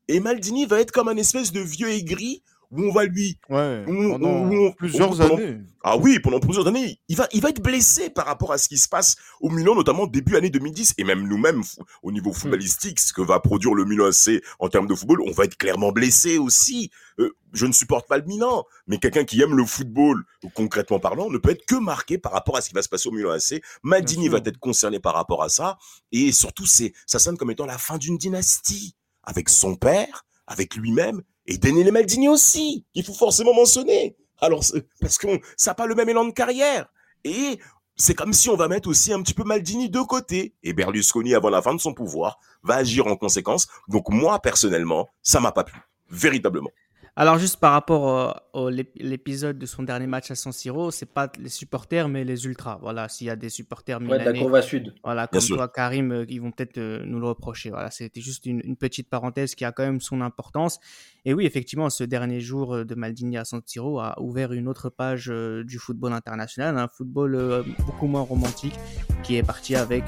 Et Maldini va être comme un espèce de vieux aigri où on va lui ouais, pendant plusieurs années. Ah oui, pendant plusieurs années, il va il va être blessé par rapport à ce qui se passe au Milan notamment début année 2010 et même nous-mêmes au niveau hmm. footballistique ce que va produire le Milan AC en termes de football, on va être clairement blessé aussi. Euh, je ne supporte pas le Milan, mais quelqu'un qui aime le football concrètement parlant ne peut être que marqué par rapport à ce qui va se passer au Milan AC. Maldini va être concerné par rapport à ça et surtout c'est ça sonne comme étant la fin d'une dynastie avec son père, avec lui-même et Daniele Maldini aussi, il faut forcément mentionner. Alors, parce que ça n'a pas le même élan de carrière. Et c'est comme si on va mettre aussi un petit peu Maldini de côté. Et Berlusconi, avant la fin de son pouvoir, va agir en conséquence. Donc moi, personnellement, ça m'a pas plu. Véritablement. Alors juste par rapport à l'épisode de son dernier match à San Siro, c'est pas les supporters mais les ultras. Voilà, s'il y a des supporters ouais, de la Courva Sud. Voilà, comme toi Karim, euh, ils vont peut-être euh, nous le reprocher. Voilà, c'était juste une, petite parenthèse qui a quand même son importance. Et oui, effectivement, ce dernier jour euh, de Maldini à San Siro a ouvert une autre page du football international, un football beaucoup moins romantique, qui est parti avec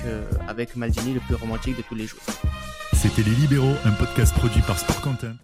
avec Maldini le plus romantique de tous les jours. C'était les Libéraux, un podcast produit par Sport Content.